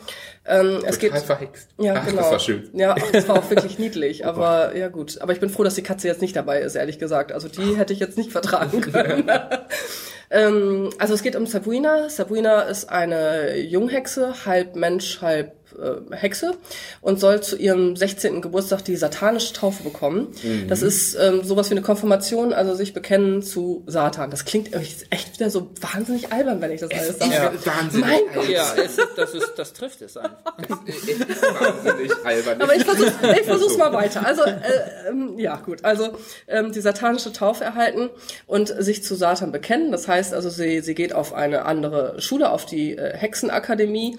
Ähm, es geht verhext. Ja, Ach, genau. Das war schön. Ja, das war auch wirklich niedlich. Aber ja gut. Aber ich bin froh, dass die Katze jetzt nicht dabei ist, ehrlich gesagt. Also die hätte ich jetzt nicht vertragen können. ähm, also es geht um Sabrina. Sabrina ist eine Junghexe, halb Mensch, halb äh, Hexe und soll zu ihrem 16. Geburtstag die satanische Taufe bekommen. Mhm. Das ist ähm, sowas wie eine Konfirmation, also sich bekennen zu Satan. Das klingt echt wieder so wahnsinnig albern, wenn ich das alles sage. Ja. Wahnsinnig mein Gott. Ja, es ist, das, ist, das trifft es einfach. es ist wahnsinnig albern. Aber ich versuch's, ich versuch's mal weiter. Also, äh, ähm, ja gut, also ähm, die satanische Taufe erhalten und sich zu Satan bekennen. Das heißt also, sie, sie geht auf eine andere Schule, auf die äh, Hexenakademie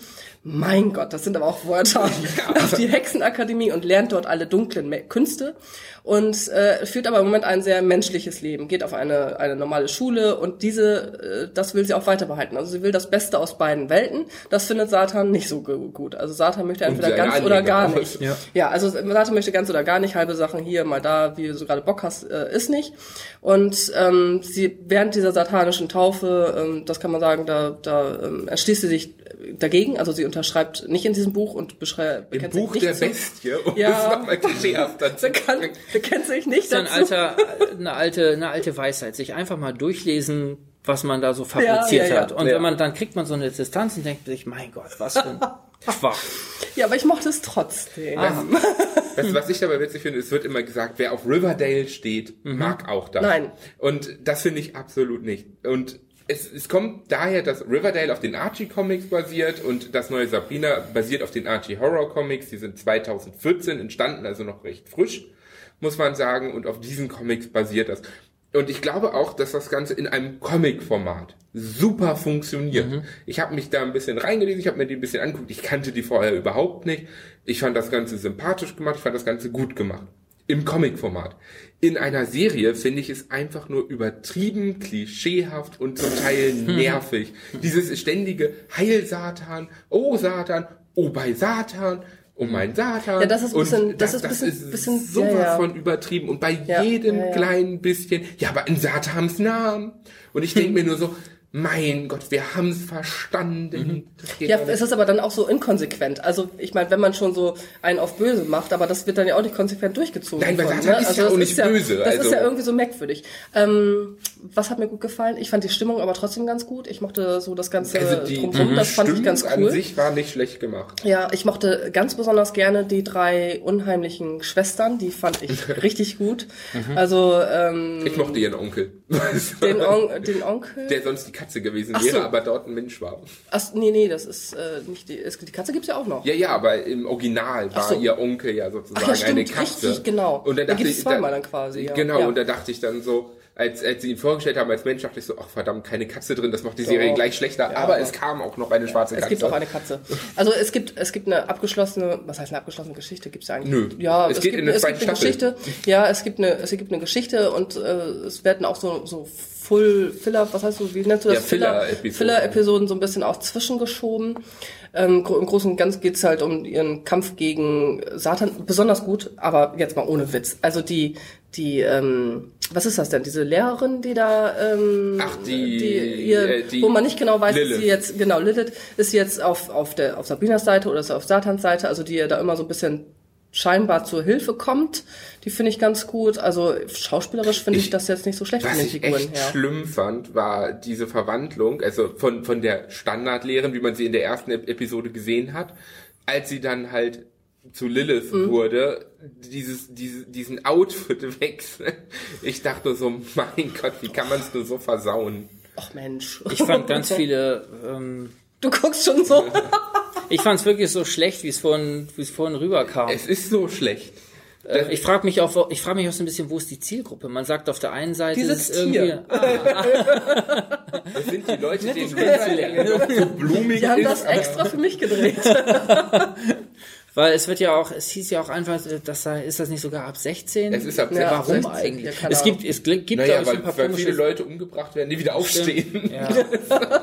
mein Gott, das sind aber auch Wörter, ja. auf die Hexenakademie und lernt dort alle dunklen Künste und äh, führt aber im Moment ein sehr menschliches Leben, geht auf eine, eine normale Schule und diese, äh, das will sie auch weiter behalten. Also sie will das Beste aus beiden Welten. Das findet Satan nicht so gut. Also Satan möchte entweder ganz oder gar nicht. Ja. ja, also Satan möchte ganz oder gar nicht, halbe Sachen hier, mal da, wie du so gerade Bock hast, äh, ist nicht. Und ähm, sie während dieser satanischen Taufe, ähm, das kann man sagen, da, da ähm, erschließt sie sich dagegen. Also sie unterschreibt nicht in diesem Buch und beschreibt Im Buch der zu. Bestie, um ja. es nochmal klischeehaft zu bekennt sich nicht das ist ein alter, eine alte, eine alte Weisheit. Sich einfach mal durchlesen, was man da so fabriziert ja, ja, ja. hat. Und wenn man, dann kriegt man so eine Distanz und denkt sich, mein Gott, was für ein Schwach. Ja, aber ich mochte es trotzdem. Weißt du, was ich dabei witzig finde, es wird immer gesagt, wer auf Riverdale steht, mhm. mag auch das. Nein. Und das finde ich absolut nicht. Und es, es kommt daher, dass Riverdale auf den Archie-Comics basiert und das neue Sabrina basiert auf den Archie-Horror-Comics. Die sind 2014 entstanden, also noch recht frisch, muss man sagen. Und auf diesen Comics basiert das. Und ich glaube auch, dass das Ganze in einem Comic-Format super funktioniert. Mhm. Ich habe mich da ein bisschen reingelesen, ich habe mir die ein bisschen angeguckt. Ich kannte die vorher überhaupt nicht. Ich fand das Ganze sympathisch gemacht, ich fand das Ganze gut gemacht. Im Comic-Format. In einer Serie finde ich es einfach nur übertrieben, klischeehaft und zum Teil nervig. Dieses ständige Heil Satan, oh Satan, oh bei Satan, um meinen Satan. Ja, das ist ein bisschen, das, das ist, bisschen, ist bisschen, sowas ja, ja. von übertrieben und bei jedem kleinen bisschen, ja, aber in Satans Namen. Und ich denke mir nur so, mein Gott, wir haben es verstanden. Mhm. Ja, es ist aber dann auch so inkonsequent. Also ich meine, wenn man schon so einen auf böse macht, aber das wird dann ja auch nicht konsequent durchgezogen. Nein, weil Satan ne? ist also ja auch nicht böse. Ja, das also. ist ja irgendwie so merkwürdig. Ähm, was hat mir gut gefallen? Ich fand die Stimmung aber trotzdem ganz gut. Ich mochte so das ganze also die, drumherum, das fand ich ganz cool. an sich war nicht schlecht gemacht. Ja, ich mochte ganz besonders gerne die drei unheimlichen Schwestern. Die fand ich richtig gut. Mhm. Also ähm, ich mochte ihren Onkel. Den, On den Onkel? Der sonst die Katze gewesen Ach wäre, so. aber dort ein Mensch war. Ach, nee, nee, das ist äh, nicht die, die Katze gibt's ja auch noch. Ja, ja, aber im Original war so. ihr Onkel ja sozusagen Ach, ja, stimmt, eine Katze. Richtig, genau. Und da dachte ich, zweimal dann quasi. Ja. Genau, ja. und da dachte ich dann so, als, als sie ihn vorgestellt haben als Mensch, dachte ich so, ach verdammt, keine Katze drin, das macht die Serie gleich schlechter. Ja, aber es kam auch noch eine schwarze Katze. Es gibt auch eine Katze. Also es gibt, es gibt eine abgeschlossene, was heißt eine abgeschlossene Geschichte? Gibt's eigentlich? Nö. Ja, es, es geht gibt, in eine, es gibt eine Geschichte. Ja, es gibt eine, es gibt eine Geschichte und äh, es werden auch so, so Full Filler, was heißt du, wie nennst du das? Ja, Filler-Episoden Filler -Episoden so ein bisschen auch zwischengeschoben. Ähm, Im Großen und Ganzen geht's halt um ihren Kampf gegen Satan, besonders gut, aber jetzt mal ohne Witz. Also die, die, ähm, was ist das denn? Diese Lehrerin, die da, ähm, Ach, die, die, ihr, äh, die wo man nicht genau weiß, Lilith. ist sie jetzt, genau, Lilith, ist sie jetzt auf, auf der, auf Sabinas Seite oder ist sie auf Satans Seite, also die ihr da immer so ein bisschen scheinbar zur Hilfe kommt. Die finde ich ganz gut. Also schauspielerisch finde ich, ich, das jetzt nicht so schlecht was von den Figuren ich echt her. schlimm fand, war diese Verwandlung, also von, von der Standardlehrerin, wie man sie in der ersten Episode gesehen hat, als sie dann halt zu Lilith mhm. wurde, dieses, diese, diesen Outfit wechseln. Ich dachte so, mein Gott, wie kann man es nur so versauen? Ach Mensch. Ich fand ganz viele. Ähm, du guckst schon so. ich fand es wirklich so schlecht, wie es vorhin, wie es vorhin rüberkam. Es ist so schlecht. Äh, ich frage mich auch, ich frage mich auch so ein bisschen, wo ist die Zielgruppe? Man sagt auf der einen Seite, die ist irgendwie. Hier. Ah. Das sind die Leute, die so blumig Die haben das extra für mich gedreht. Weil es wird ja auch, es hieß ja auch einfach, dass da, ist das nicht sogar ab 16? Es ist ab 16. Ja, Warum 16, eigentlich? Ja, es gibt, es gibt, naja, ich, weil, ein paar weil viele Leute umgebracht werden, die wieder aufstehen. Ja,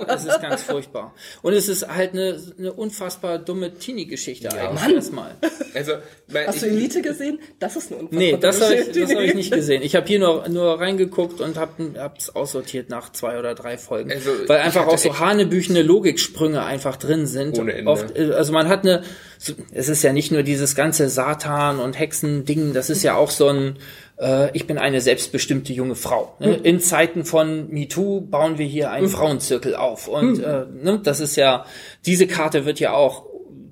das ist ganz furchtbar. Und es ist halt eine, eine unfassbar dumme Teenie-Geschichte ja. eigentlich Mann. erstmal. Also, Hast du Elite gesehen? Das ist eine unfassbar Nee, das habe ich, das hab ich nicht gesehen. Ich habe hier nur, nur reingeguckt und habe es aussortiert nach zwei oder drei Folgen. Also, weil einfach auch so hanebüchene Logiksprünge einfach drin sind. Ohne Ende. Oft, also man hat eine, es ist ja nicht nur dieses ganze Satan und Hexen-Ding, das ist ja auch so ein, äh, ich bin eine selbstbestimmte junge Frau. Ne? Hm. In Zeiten von MeToo bauen wir hier einen hm. Frauenzirkel auf. Und hm. äh, ne, das ist ja, diese Karte wird ja auch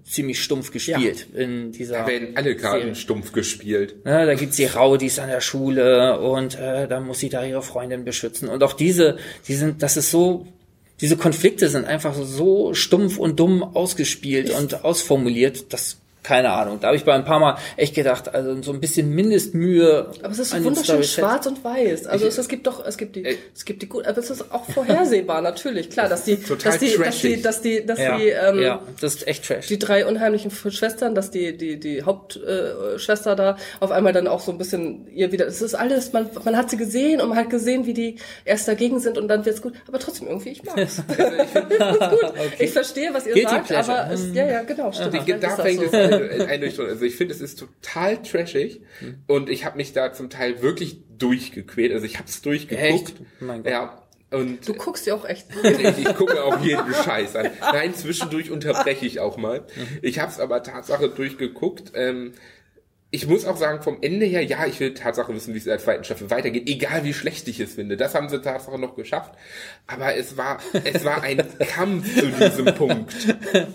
ziemlich stumpf gespielt ja. in dieser. Da werden alle Karten Serie. stumpf gespielt. Ne, da gibt's die Raudis an der Schule und äh, dann muss sie da ihre Freundin beschützen. Und auch diese, die sind, das ist so diese Konflikte sind einfach so stumpf und dumm ausgespielt und ausformuliert, dass keine Ahnung. Da habe ich bei ein paar Mal echt gedacht, also so ein bisschen Mindestmühe. Aber es ist wunderschön schwarz und weiß. Also es, es gibt doch, es gibt die, äh, es gibt die gut, aber es ist auch vorhersehbar natürlich. Klar, dass die, dass die, dass die, dass die, dass ja, die, ähm, ja, das ist echt trash. Die drei unheimlichen Schwestern, dass die, die, die Hauptschwester äh, da auf einmal dann auch so ein bisschen ihr wieder. Es ist alles, man, man hat sie gesehen und man hat gesehen, wie die erst dagegen sind und dann wird's gut. Aber trotzdem irgendwie, ich mag's. ich, gut. Okay. ich verstehe, was ihr Guilty sagt, Pleasure. aber es, ja, ja, genau, stimmt. Da fängt es Einrichtung. Also ich finde, es ist total trashig hm. und ich habe mich da zum Teil wirklich durchgequält. Also ich habe es durchgeguckt. Echt? Mein Gott. Ja. Und du guckst ja auch echt. ich, ich gucke auch jeden Scheiß an. Nein, zwischendurch unterbreche ich auch mal. Mhm. Ich habe es aber Tatsache durchgeguckt. Ähm, ich muss auch sagen, vom Ende her, ja, ich will Tatsache wissen, wie es in der zweiten Staffel weitergeht, egal wie schlecht ich es finde. Das haben sie Tatsache noch geschafft. Aber es war, es war ein Kampf zu diesem Punkt,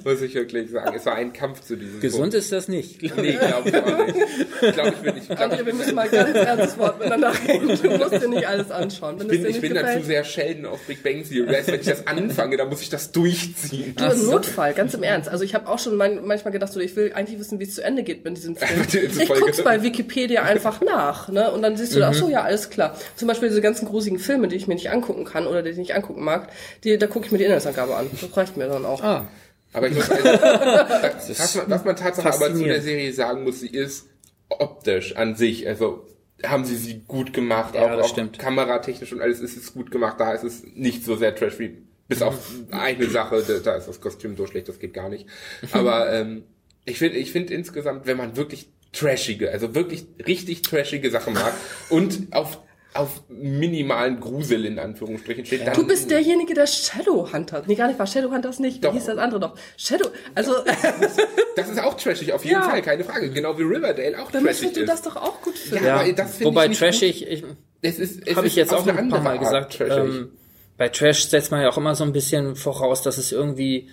muss ich wirklich sagen. Es war ein Kampf zu diesem Gesund Punkt. ist das nicht. Nee, glaube ich auch nicht. Ich glaube, ich bin nicht. Glaub, André, wir müssen mal ganz ernstes Wort miteinander reden. Du musst dir nicht alles anschauen. Wenn ich bin, ich bin dazu sehr Sheldon auf Big Bang Theory. Wenn ich das anfange, dann muss ich das durchziehen. Du, im Notfall, ganz im Ernst. Also ich habe auch schon manchmal gedacht, so, ich will eigentlich wissen, wie es zu Ende geht mit diesem Film. ich guck's bei Wikipedia einfach nach, ne? Und dann siehst du, mhm. ach so, ja, alles klar. Zum Beispiel diese ganzen grusigen Filme, die ich mir nicht angucken kann oder die ich nicht angucken mag, die, da gucke ich mir die Inhaltsangabe an. Das reicht mir dann auch. Ah. Aber ich muss also, was, man, was man tatsächlich aber zu der Serie sagen muss, sie ist optisch an sich, also haben sie sie gut gemacht, ja, auch, auch stimmt. kameratechnisch und alles ist es gut gemacht, da ist es nicht so sehr trash wie bis auf eine Sache, da ist das Kostüm so schlecht, das geht gar nicht. Aber ähm, ich finde ich finde insgesamt, wenn man wirklich trashige, also wirklich richtig trashige Sachen mag und auf auf minimalen Grusel in Anführungsstrichen steht. Dann du bist derjenige, der Shadowhunter. Nee, gar nicht, war Shadowhunters nicht. Wie hieß das andere noch? Shadow, also. das ist auch trashig, auf jeden ja. Fall, keine Frage. Genau wie Riverdale auch Dann trashig ist. Dann du das doch auch gut finden. Ja, ja. das Wobei ich trashig, ich, es ist, es habe ich jetzt auch ein paar Mal gesagt, ähm, bei Trash setzt man ja auch immer so ein bisschen voraus, dass es irgendwie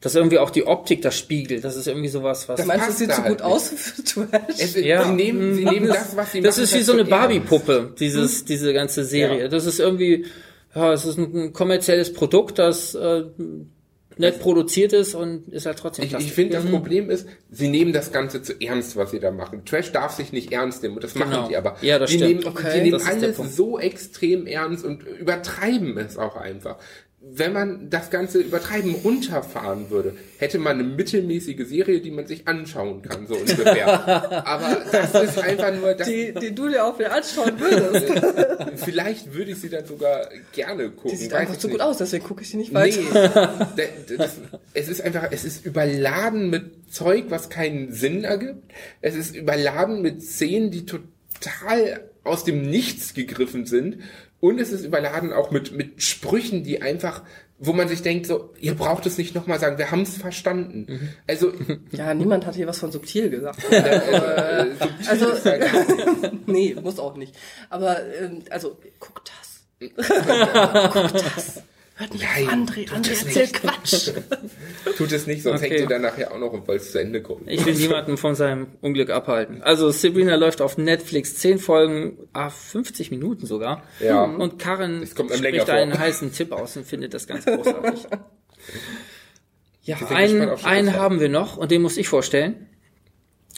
dass irgendwie auch die Optik das spiegelt. Das ist irgendwie sowas, was. Das meinst du, sieht so gut aus für Trash? Es, ja. Sie nehmen, sie nehmen das, was sie Das machen, ist wie so eine Barbie-Puppe, dieses, hm? diese ganze Serie. Ja. Das ist irgendwie, ja, es ist ein kommerzielles Produkt, das äh, nett produziert ist und ist halt trotzdem Ich, ich finde, das mhm. Problem ist, sie nehmen das Ganze zu ernst, was sie da machen. Trash darf sich nicht ernst nehmen und das machen genau. die aber. Ja, das die stimmt. Nehmen, okay. Die nehmen alles so extrem ernst und übertreiben es auch einfach wenn man das Ganze übertreiben runterfahren würde, hätte man eine mittelmäßige Serie, die man sich anschauen kann, so ungefähr. Aber das ist einfach nur das. Die, die du dir auch wieder anschauen würdest. Vielleicht würde ich sie dann sogar gerne gucken. Die sieht einfach so gut aus, deswegen gucke ich sie nicht weiter. Nee, das, es ist einfach, es ist überladen mit Zeug, was keinen Sinn ergibt. Es ist überladen mit Szenen, die total aus dem Nichts gegriffen sind und es ist überladen auch mit, mit Sprüchen, die einfach, wo man sich denkt, so, ihr braucht es nicht nochmal sagen, wir haben es verstanden. Mhm. Also. Ja, niemand hat hier was von subtil gesagt. äh, subtil also, nee, muss auch nicht. Aber, ähm, also, guck das. guck das. Hört nicht Nein, auf André, André erzählt Quatsch. tut es nicht, sonst okay. hängt ihr dann nachher auch noch und wollt zu Ende gucken. Ich will niemanden von seinem Unglück abhalten. Also Sabrina läuft auf Netflix, 10 Folgen, ah, 50 Minuten sogar. Ja. Und Karen spricht einen heißen Tipp aus und findet das ganz großartig. ja, einen, einen haben wir noch und den muss ich vorstellen.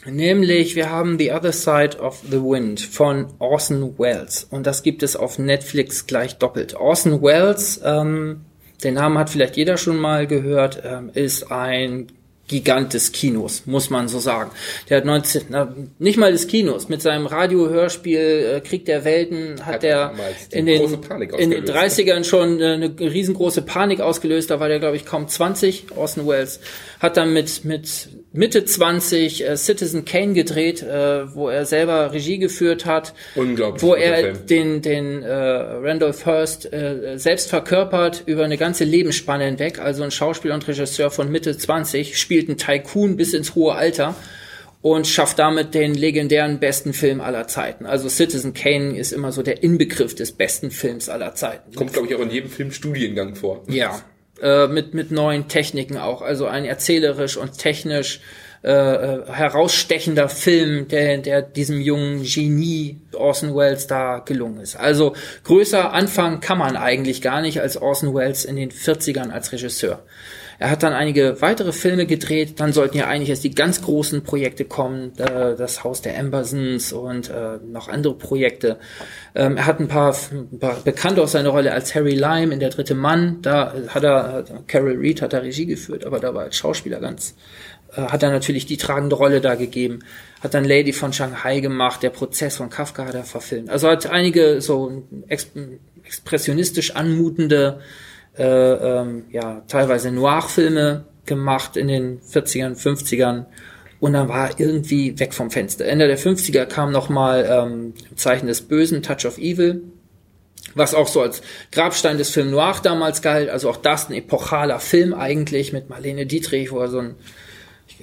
Nämlich, wir haben The Other Side of the Wind von Orson Welles. Und das gibt es auf Netflix gleich doppelt. Orson Welles, ähm, den Namen hat vielleicht jeder schon mal gehört, ähm, ist ein Gigant des Kinos, muss man so sagen. Der hat 19, na, nicht mal des Kinos, mit seinem Radiohörspiel äh, Krieg der Welten hat, hat er in den, in den 30ern schon äh, eine riesengroße Panik ausgelöst. Da war der, glaube ich, kaum 20, Orson Welles. Hat dann mit, mit Mitte 20 äh, Citizen Kane gedreht, äh, wo er selber Regie geführt hat. Unglaublich. Wo er Film. den, den äh, Randolph Hearst äh, selbst verkörpert über eine ganze Lebensspanne hinweg. Also ein Schauspieler und Regisseur von Mitte 20 spielt einen Tycoon bis ins hohe Alter und schafft damit den legendären besten Film aller Zeiten. Also Citizen Kane ist immer so der Inbegriff des besten Films aller Zeiten. Kommt, glaube ich, auch in jedem Film Studiengang vor. Ja, äh, mit, mit neuen Techniken auch. Also ein erzählerisch und technisch äh, äh, herausstechender Film, der, der diesem jungen Genie Orson Welles da gelungen ist. Also größer anfangen kann man eigentlich gar nicht als Orson Welles in den 40ern als Regisseur. Er hat dann einige weitere Filme gedreht, dann sollten ja eigentlich erst die ganz großen Projekte kommen, äh, das Haus der Ambersons und äh, noch andere Projekte. Ähm, er hat ein paar, ein paar Bekannte aus seiner Rolle als Harry Lime in Der dritte Mann, da hat er, Carol Reed hat er Regie geführt, aber da war als Schauspieler ganz, äh, hat er natürlich die tragende Rolle da gegeben. Hat dann Lady von Shanghai gemacht, der Prozess von Kafka hat er verfilmt. Also hat einige so expressionistisch anmutende äh, ähm, ja, teilweise Noir-Filme gemacht in den 40ern, 50ern und dann war er irgendwie weg vom Fenster. Ende der 50er kam nochmal ähm, Zeichen des Bösen, Touch of Evil, was auch so als Grabstein des Film Noir damals galt. Also auch das ein epochaler Film eigentlich mit Marlene Dietrich, wo er so ein,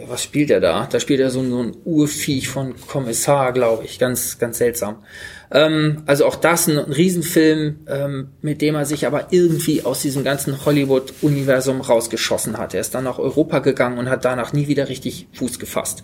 was spielt er da? Da spielt er so, so ein Urviech von Kommissar, glaube ich, ganz, ganz seltsam. Ähm, also auch das ein, ein Riesenfilm, ähm, mit dem er sich aber irgendwie aus diesem ganzen Hollywood-Universum rausgeschossen hat. Er ist dann nach Europa gegangen und hat danach nie wieder richtig Fuß gefasst.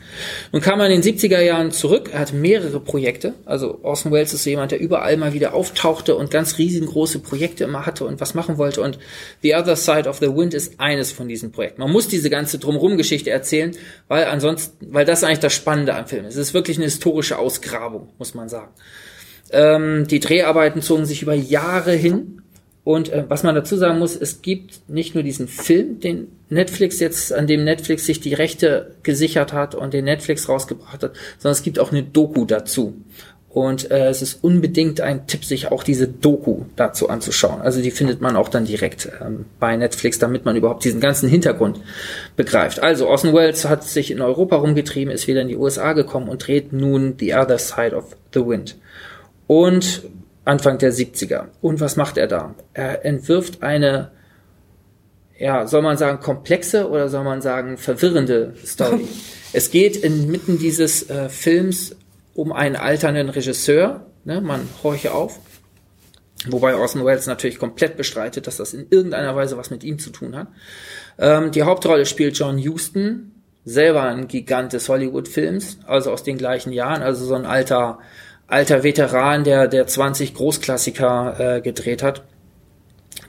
Nun kam er in den 70er Jahren zurück, er hatte mehrere Projekte. Also Orson Welles ist so jemand, der überall mal wieder auftauchte und ganz riesengroße Projekte immer hatte und was machen wollte. Und The Other Side of the Wind ist eines von diesen Projekten. Man muss diese ganze Drumrum-Geschichte erzählen, weil ansonsten, weil das eigentlich das Spannende am Film ist. Es ist wirklich eine historische Ausgrabung, muss man sagen. Ähm, die Dreharbeiten zogen sich über Jahre hin. Und äh, was man dazu sagen muss, es gibt nicht nur diesen Film, den Netflix jetzt, an dem Netflix sich die Rechte gesichert hat und den Netflix rausgebracht hat, sondern es gibt auch eine Doku dazu. Und äh, es ist unbedingt ein Tipp, sich auch diese Doku dazu anzuschauen. Also die findet man auch dann direkt ähm, bei Netflix, damit man überhaupt diesen ganzen Hintergrund begreift. Also Orson Welles hat sich in Europa rumgetrieben, ist wieder in die USA gekommen und dreht nun The Other Side of the Wind. Und Anfang der 70er. Und was macht er da? Er entwirft eine, ja, soll man sagen, komplexe oder soll man sagen, verwirrende Story. es geht inmitten dieses äh, Films um einen alternden Regisseur. Ne? Man horche auf. Wobei Orson Welles natürlich komplett bestreitet, dass das in irgendeiner Weise was mit ihm zu tun hat. Ähm, die Hauptrolle spielt John Huston, selber ein Gigant des Hollywood-Films, also aus den gleichen Jahren, also so ein alter, alter Veteran, der, der 20 Großklassiker äh, gedreht hat.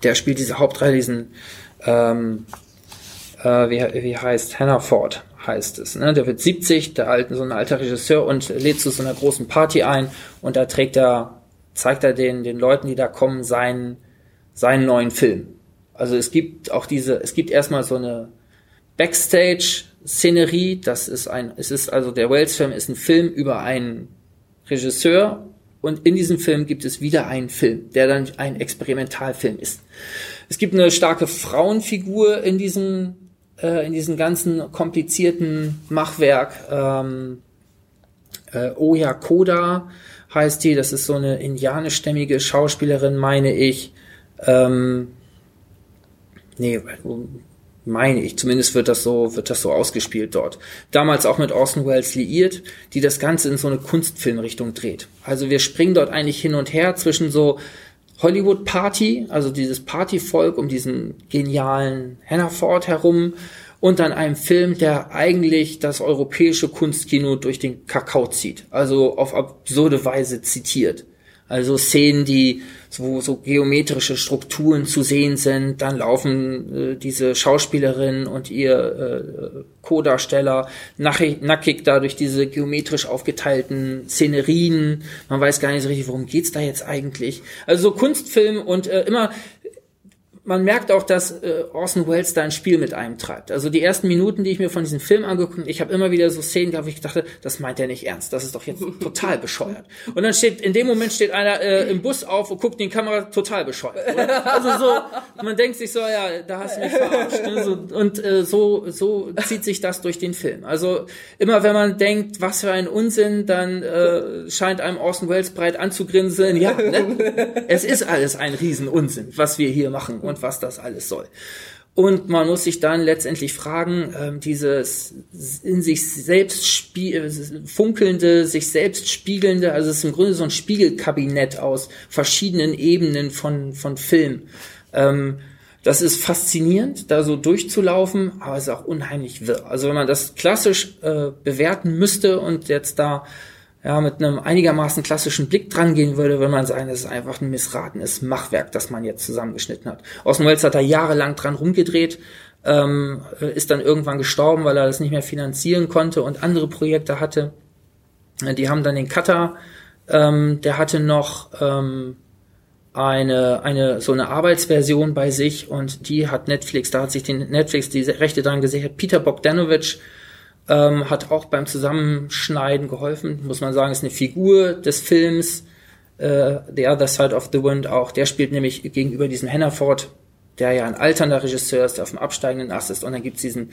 Der spielt diese Hauptrolle, diesen, ähm, äh, wie, wie heißt, Hannah Ford heißt es. Ne? Der wird 70, der alte, so ein alter Regisseur und lädt zu so einer großen Party ein und da trägt er, zeigt er den, den Leuten, die da kommen, seinen, seinen neuen Film. Also es gibt auch diese, es gibt erstmal so eine Backstage-Szenerie, das ist ein, es ist also der Wells-Film ist ein Film über einen Regisseur und in diesem Film gibt es wieder einen Film, der dann ein Experimentalfilm ist. Es gibt eine starke Frauenfigur in diesem äh, in diesem ganzen komplizierten Machwerk. Ähm, äh, Oya Koda heißt die, das ist so eine indianischstämmige Schauspielerin, meine ich. Ähm, nee, meine ich, zumindest wird das so, wird das so ausgespielt dort. Damals auch mit Orson Welles liiert, die das Ganze in so eine Kunstfilmrichtung dreht. Also wir springen dort eigentlich hin und her zwischen so Hollywood Party, also dieses Partyvolk um diesen genialen Hannaford herum und dann einem Film, der eigentlich das europäische Kunstkino durch den Kakao zieht, also auf absurde Weise zitiert. Also Szenen, die wo so geometrische Strukturen zu sehen sind, dann laufen äh, diese Schauspielerin und ihr äh, Co-Darsteller nackig, nackig da durch diese geometrisch aufgeteilten Szenerien. Man weiß gar nicht so richtig, worum geht's da jetzt eigentlich. Also so Kunstfilm und äh, immer man merkt auch, dass äh, Orson Welles da ein Spiel mit einem treibt. Also die ersten Minuten, die ich mir von diesem Film angeguckt habe, ich habe immer wieder so Szenen gehabt, wo ich dachte, das meint er nicht ernst, das ist doch jetzt total bescheuert. Und dann steht, in dem Moment steht einer äh, im Bus auf und guckt in die Kamera, total bescheuert. Oder? Also so, man denkt sich so, ja, da hast du mich verarscht. Ne? So, und äh, so, so zieht sich das durch den Film. Also immer wenn man denkt, was für ein Unsinn, dann äh, scheint einem Orson Welles breit anzugrinsen, ja, ne? es ist alles ein Riesenunsinn, was wir hier machen. Und und was das alles soll. Und man muss sich dann letztendlich fragen, ähm, dieses in sich selbst spie funkelnde, sich selbst spiegelnde, also es ist im Grunde so ein Spiegelkabinett aus verschiedenen Ebenen von, von Film. Ähm, das ist faszinierend, da so durchzulaufen, aber es ist auch unheimlich wirr. Also wenn man das klassisch äh, bewerten müsste und jetzt da ja, mit einem einigermaßen klassischen Blick dran gehen würde, würde man sagen, das ist einfach ein missratenes Machwerk, das man jetzt zusammengeschnitten hat. Orson Welles hat da jahrelang dran rumgedreht, ähm, ist dann irgendwann gestorben, weil er das nicht mehr finanzieren konnte und andere Projekte hatte. Die haben dann den Cutter, ähm, der hatte noch ähm, eine, eine, so eine Arbeitsversion bei sich und die hat Netflix, da hat sich den Netflix diese Rechte dran gesichert. Peter Bogdanovich, ähm, hat auch beim Zusammenschneiden geholfen, muss man sagen, ist eine Figur des Films, äh, The Other Side of the Wind auch, der spielt nämlich gegenüber diesem Hannaford, der ja ein alternder Regisseur ist, der auf dem absteigenden Ast ist, und dann gibt's diesen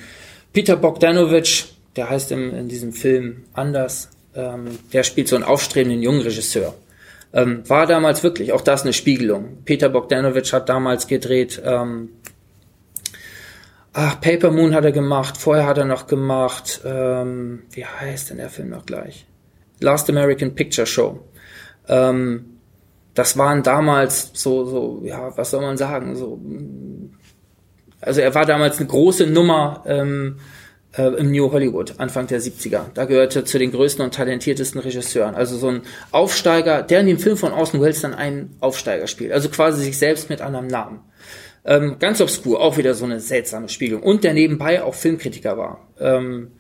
Peter Bogdanovich, der heißt im, in diesem Film anders, ähm, der spielt so einen aufstrebenden jungen Regisseur. Ähm, war damals wirklich, auch das eine Spiegelung. Peter Bogdanovich hat damals gedreht, ähm, Ach, Paper Moon hat er gemacht, vorher hat er noch gemacht, ähm, wie heißt denn der Film noch gleich? Last American Picture Show. Ähm, das waren damals so, so, ja, was soll man sagen, so, also er war damals eine große Nummer ähm, äh, im New Hollywood, Anfang der 70er. Da gehörte zu den größten und talentiertesten Regisseuren. Also so ein Aufsteiger, der in dem Film von Orson Welles dann einen Aufsteiger spielt. Also quasi sich selbst mit anderem Namen. Ähm, ganz obskur, auch wieder so eine seltsame Spiegelung. Und der nebenbei auch Filmkritiker war. Ähm,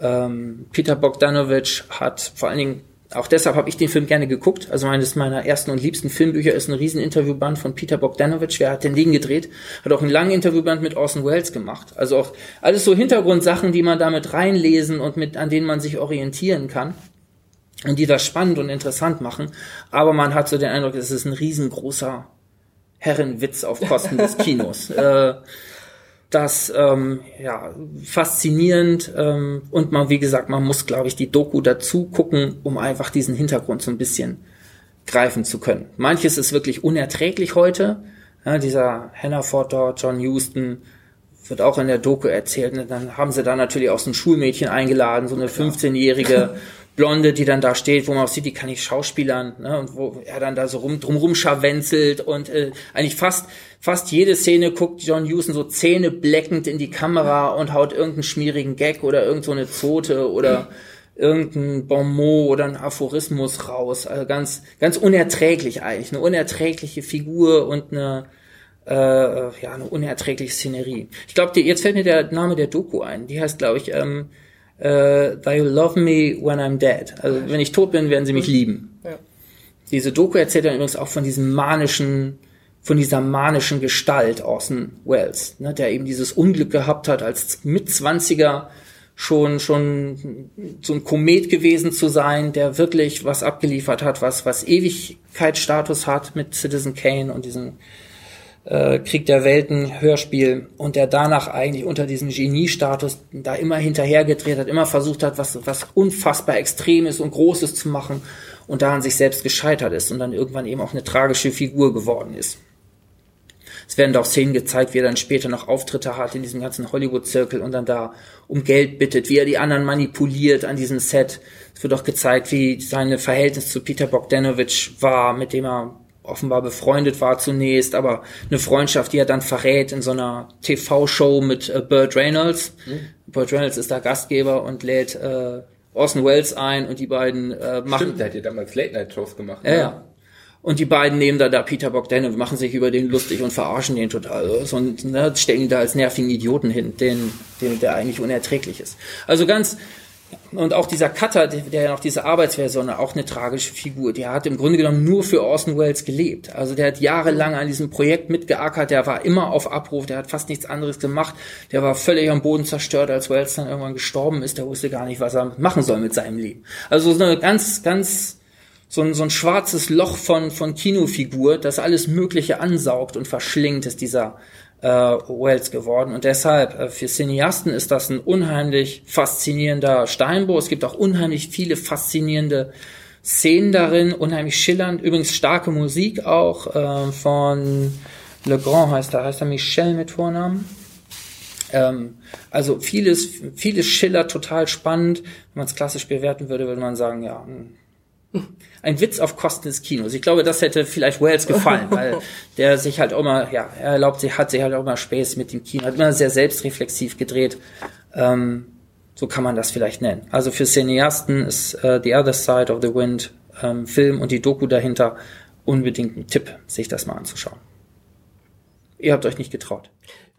ähm, Peter Bogdanovich hat vor allen Dingen, auch deshalb habe ich den Film gerne geguckt. Also eines meiner ersten und liebsten Filmbücher ist ein riesen Interviewband von Peter Bogdanovich. Wer hat den Ding gedreht? Hat auch einen langen Interviewband mit Orson Welles gemacht. Also auch alles so Hintergrundsachen, die man damit reinlesen und mit, an denen man sich orientieren kann. und die das spannend und interessant machen. Aber man hat so den Eindruck, es ist ein riesengroßer Herrenwitz auf Kosten des Kinos. äh, das ähm, ja faszinierend ähm, und man wie gesagt man muss glaube ich die Doku dazu gucken um einfach diesen Hintergrund so ein bisschen greifen zu können. Manches ist wirklich unerträglich heute. Ja, dieser Hannaford dort John Houston wird auch in der Doku erzählt und dann haben sie da natürlich auch so ein Schulmädchen eingeladen so eine 15-jährige Blonde, die dann da steht, wo man auch sieht, die kann ich schauspielern, ne, und wo er dann da so rum, drumrum scharwenzelt und äh, eigentlich fast, fast jede Szene guckt John Huston so zähnebleckend in die Kamera und haut irgendeinen schmierigen Gag oder irgend so eine Zote oder irgendein Bonmot oder ein Aphorismus raus. Also ganz, ganz unerträglich eigentlich. Eine unerträgliche Figur und eine, äh, ja, eine unerträgliche Szenerie. Ich glaube, jetzt fällt mir der Name der Doku ein. Die heißt, glaube ich, ähm, äh, They'll love me when I'm dead. Also wenn ich tot bin, werden sie mich mhm. lieben. Ja. Diese Doku erzählt dann übrigens auch von diesem manischen, von dieser manischen Gestalt Orson Welles, ne, der eben dieses Unglück gehabt hat, als Mitzwanziger schon, schon so ein Komet gewesen zu sein, der wirklich was abgeliefert hat, was, was Ewigkeitsstatus hat mit Citizen Kane und diesen äh, Krieg der Welten Hörspiel und der danach eigentlich unter diesem Geniestatus da immer hinterhergedreht hat, immer versucht hat, was, was unfassbar Extremes und Großes zu machen und daran sich selbst gescheitert ist und dann irgendwann eben auch eine tragische Figur geworden ist. Es werden da auch Szenen gezeigt, wie er dann später noch Auftritte hat in diesem ganzen Hollywood-Zirkel und dann da um Geld bittet, wie er die anderen manipuliert an diesem Set. Es wird auch gezeigt, wie seine Verhältnis zu Peter Bogdanovich war, mit dem er offenbar befreundet war zunächst, aber eine Freundschaft, die er dann verrät in so einer TV-Show mit äh, Burt Reynolds. Mhm. Burt Reynolds ist da Gastgeber und lädt äh, Orson Welles ein und die beiden äh, machen. Stimmt, der hat ja damals Late-Night-Shows gemacht. Ja, ne? ja. Und die beiden nehmen da, da Peter Bogdanovich, machen sich über den lustig und verarschen den total. Und ne, stellen ihn da als nervigen Idioten hin, den, den, der eigentlich unerträglich ist. Also ganz, und auch dieser Cutter, der ja noch diese Arbeitsversion, auch eine tragische Figur. Der hat im Grunde genommen nur für Orson Welles gelebt. Also der hat jahrelang an diesem Projekt mitgeackert. Der war immer auf Abruf. Der hat fast nichts anderes gemacht. Der war völlig am Boden zerstört, als Welles dann irgendwann gestorben ist. Der wusste gar nicht, was er machen soll mit seinem Leben. Also so eine ganz, ganz so ein, so ein schwarzes Loch von, von Kinofigur, das alles Mögliche ansaugt und verschlingt, ist dieser äh, Wells geworden. Und deshalb, äh, für Cineasten ist das ein unheimlich faszinierender Steinbruch. Es gibt auch unheimlich viele faszinierende Szenen darin, unheimlich schillernd. Übrigens starke Musik auch äh, von Le Grand heißt er, heißt er Michel mit Vornamen. Ähm, also vieles, vieles schillert total spannend. Wenn man es klassisch bewerten würde, würde man sagen, ja, hm, ein Witz auf Kosten des Kinos. Ich glaube, das hätte vielleicht Wells gefallen, weil der sich halt auch mal, ja, er erlaubt sich, hat sich halt auch mal Spaß mit dem Kino, hat immer sehr selbstreflexiv gedreht. Ähm, so kann man das vielleicht nennen. Also für Cineasten ist äh, The Other Side of the Wind ähm, Film und die Doku dahinter unbedingt ein Tipp, sich das mal anzuschauen. Ihr habt euch nicht getraut.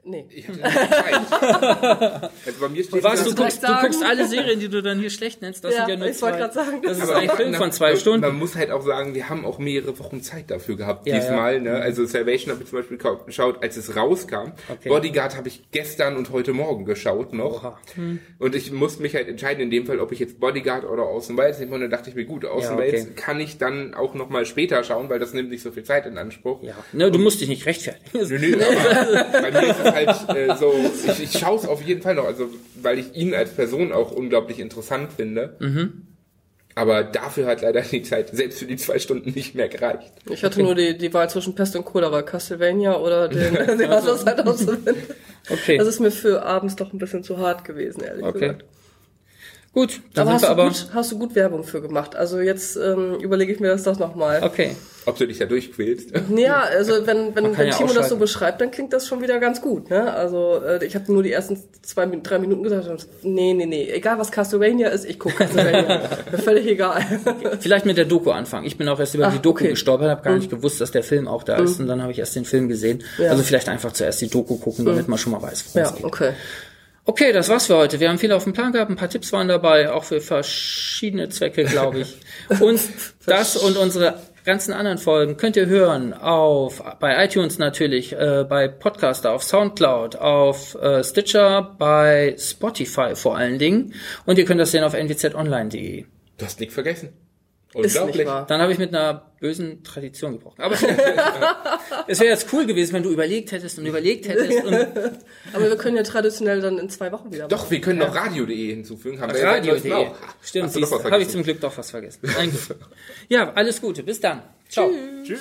Nee. Ich hatte also bei mir steht was, du, guckst, du guckst alle Serien, die du dann hier schlecht nennst. Das ja, sind ja nur ich zwei. Sagen, das, das ist ein Film von zwei Stunden. Man muss halt auch sagen, wir haben auch mehrere Wochen Zeit dafür gehabt. Ja, diesmal, ja. ne? Also Salvation habe ich zum Beispiel geschaut, als es rauskam. Okay. Bodyguard habe ich gestern und heute Morgen geschaut noch. Hm. Und ich musste mich halt entscheiden in dem Fall, ob ich jetzt Bodyguard oder Außen Wales nehme. Und dann dachte ich mir, gut, Außen ja, okay. kann ich dann auch noch mal später schauen, weil das nimmt nicht so viel Zeit in Anspruch. Ja. Ne, du musst dich nicht rechtfertigen. Nö, nö, bei mir ist es halt äh, so ich, ich schaue es auf jeden Fall noch, also weil ich ihn als Person auch unglaublich interessant finde. Mhm. Aber dafür hat leider die Zeit selbst für die zwei Stunden nicht mehr gereicht. Ich hatte nur die, die Wahl zwischen Pest und Cholera, Castlevania oder den, den also. Okay. Das ist mir für abends doch ein bisschen zu hart gewesen, ehrlich okay. gesagt. Gut, dann aber, hast, du aber gut, hast du gut Werbung für gemacht. Also jetzt ähm, überlege ich mir das doch nochmal. Okay. Ob du dich da durchquälst? Ja, also wenn, wenn, wenn ja Timo das so beschreibt, dann klingt das schon wieder ganz gut. Ne? Also äh, ich habe nur die ersten zwei, drei Minuten gesagt, nee, nee, nee, egal was Castlevania ist, ich gucke Castlevania. Völlig egal. Vielleicht mit der Doku anfangen. Ich bin auch erst über Ach, die Doku okay. gestolpert, habe gar mhm. nicht gewusst, dass der Film auch da ist mhm. und dann habe ich erst den Film gesehen. Ja. Also vielleicht einfach zuerst die Doku gucken, damit mhm. man schon mal weiß, worum ja, es geht. Okay. Okay, das war's für heute. Wir haben viel auf dem Plan gehabt, ein paar Tipps waren dabei, auch für verschiedene Zwecke, glaube ich. Und das und unsere ganzen anderen Folgen könnt ihr hören auf bei iTunes natürlich, äh, bei Podcaster, auf Soundcloud, auf äh, Stitcher, bei Spotify vor allen Dingen. Und ihr könnt das sehen auf nwzonline.de. Du hast nichts vergessen. Wahr. Dann habe ich mit einer bösen Tradition gebrochen. Aber es wäre jetzt cool gewesen, wenn du überlegt hättest und überlegt hättest. Und Aber wir können ja traditionell dann in zwei Wochen wieder Doch, wir können noch radio.de hinzufügen. Haben wir ja Radio.de. auch. Stimmt, habe ich zum Glück doch was vergessen. Ja, alles Gute. Bis dann. Ciao. Tschüss.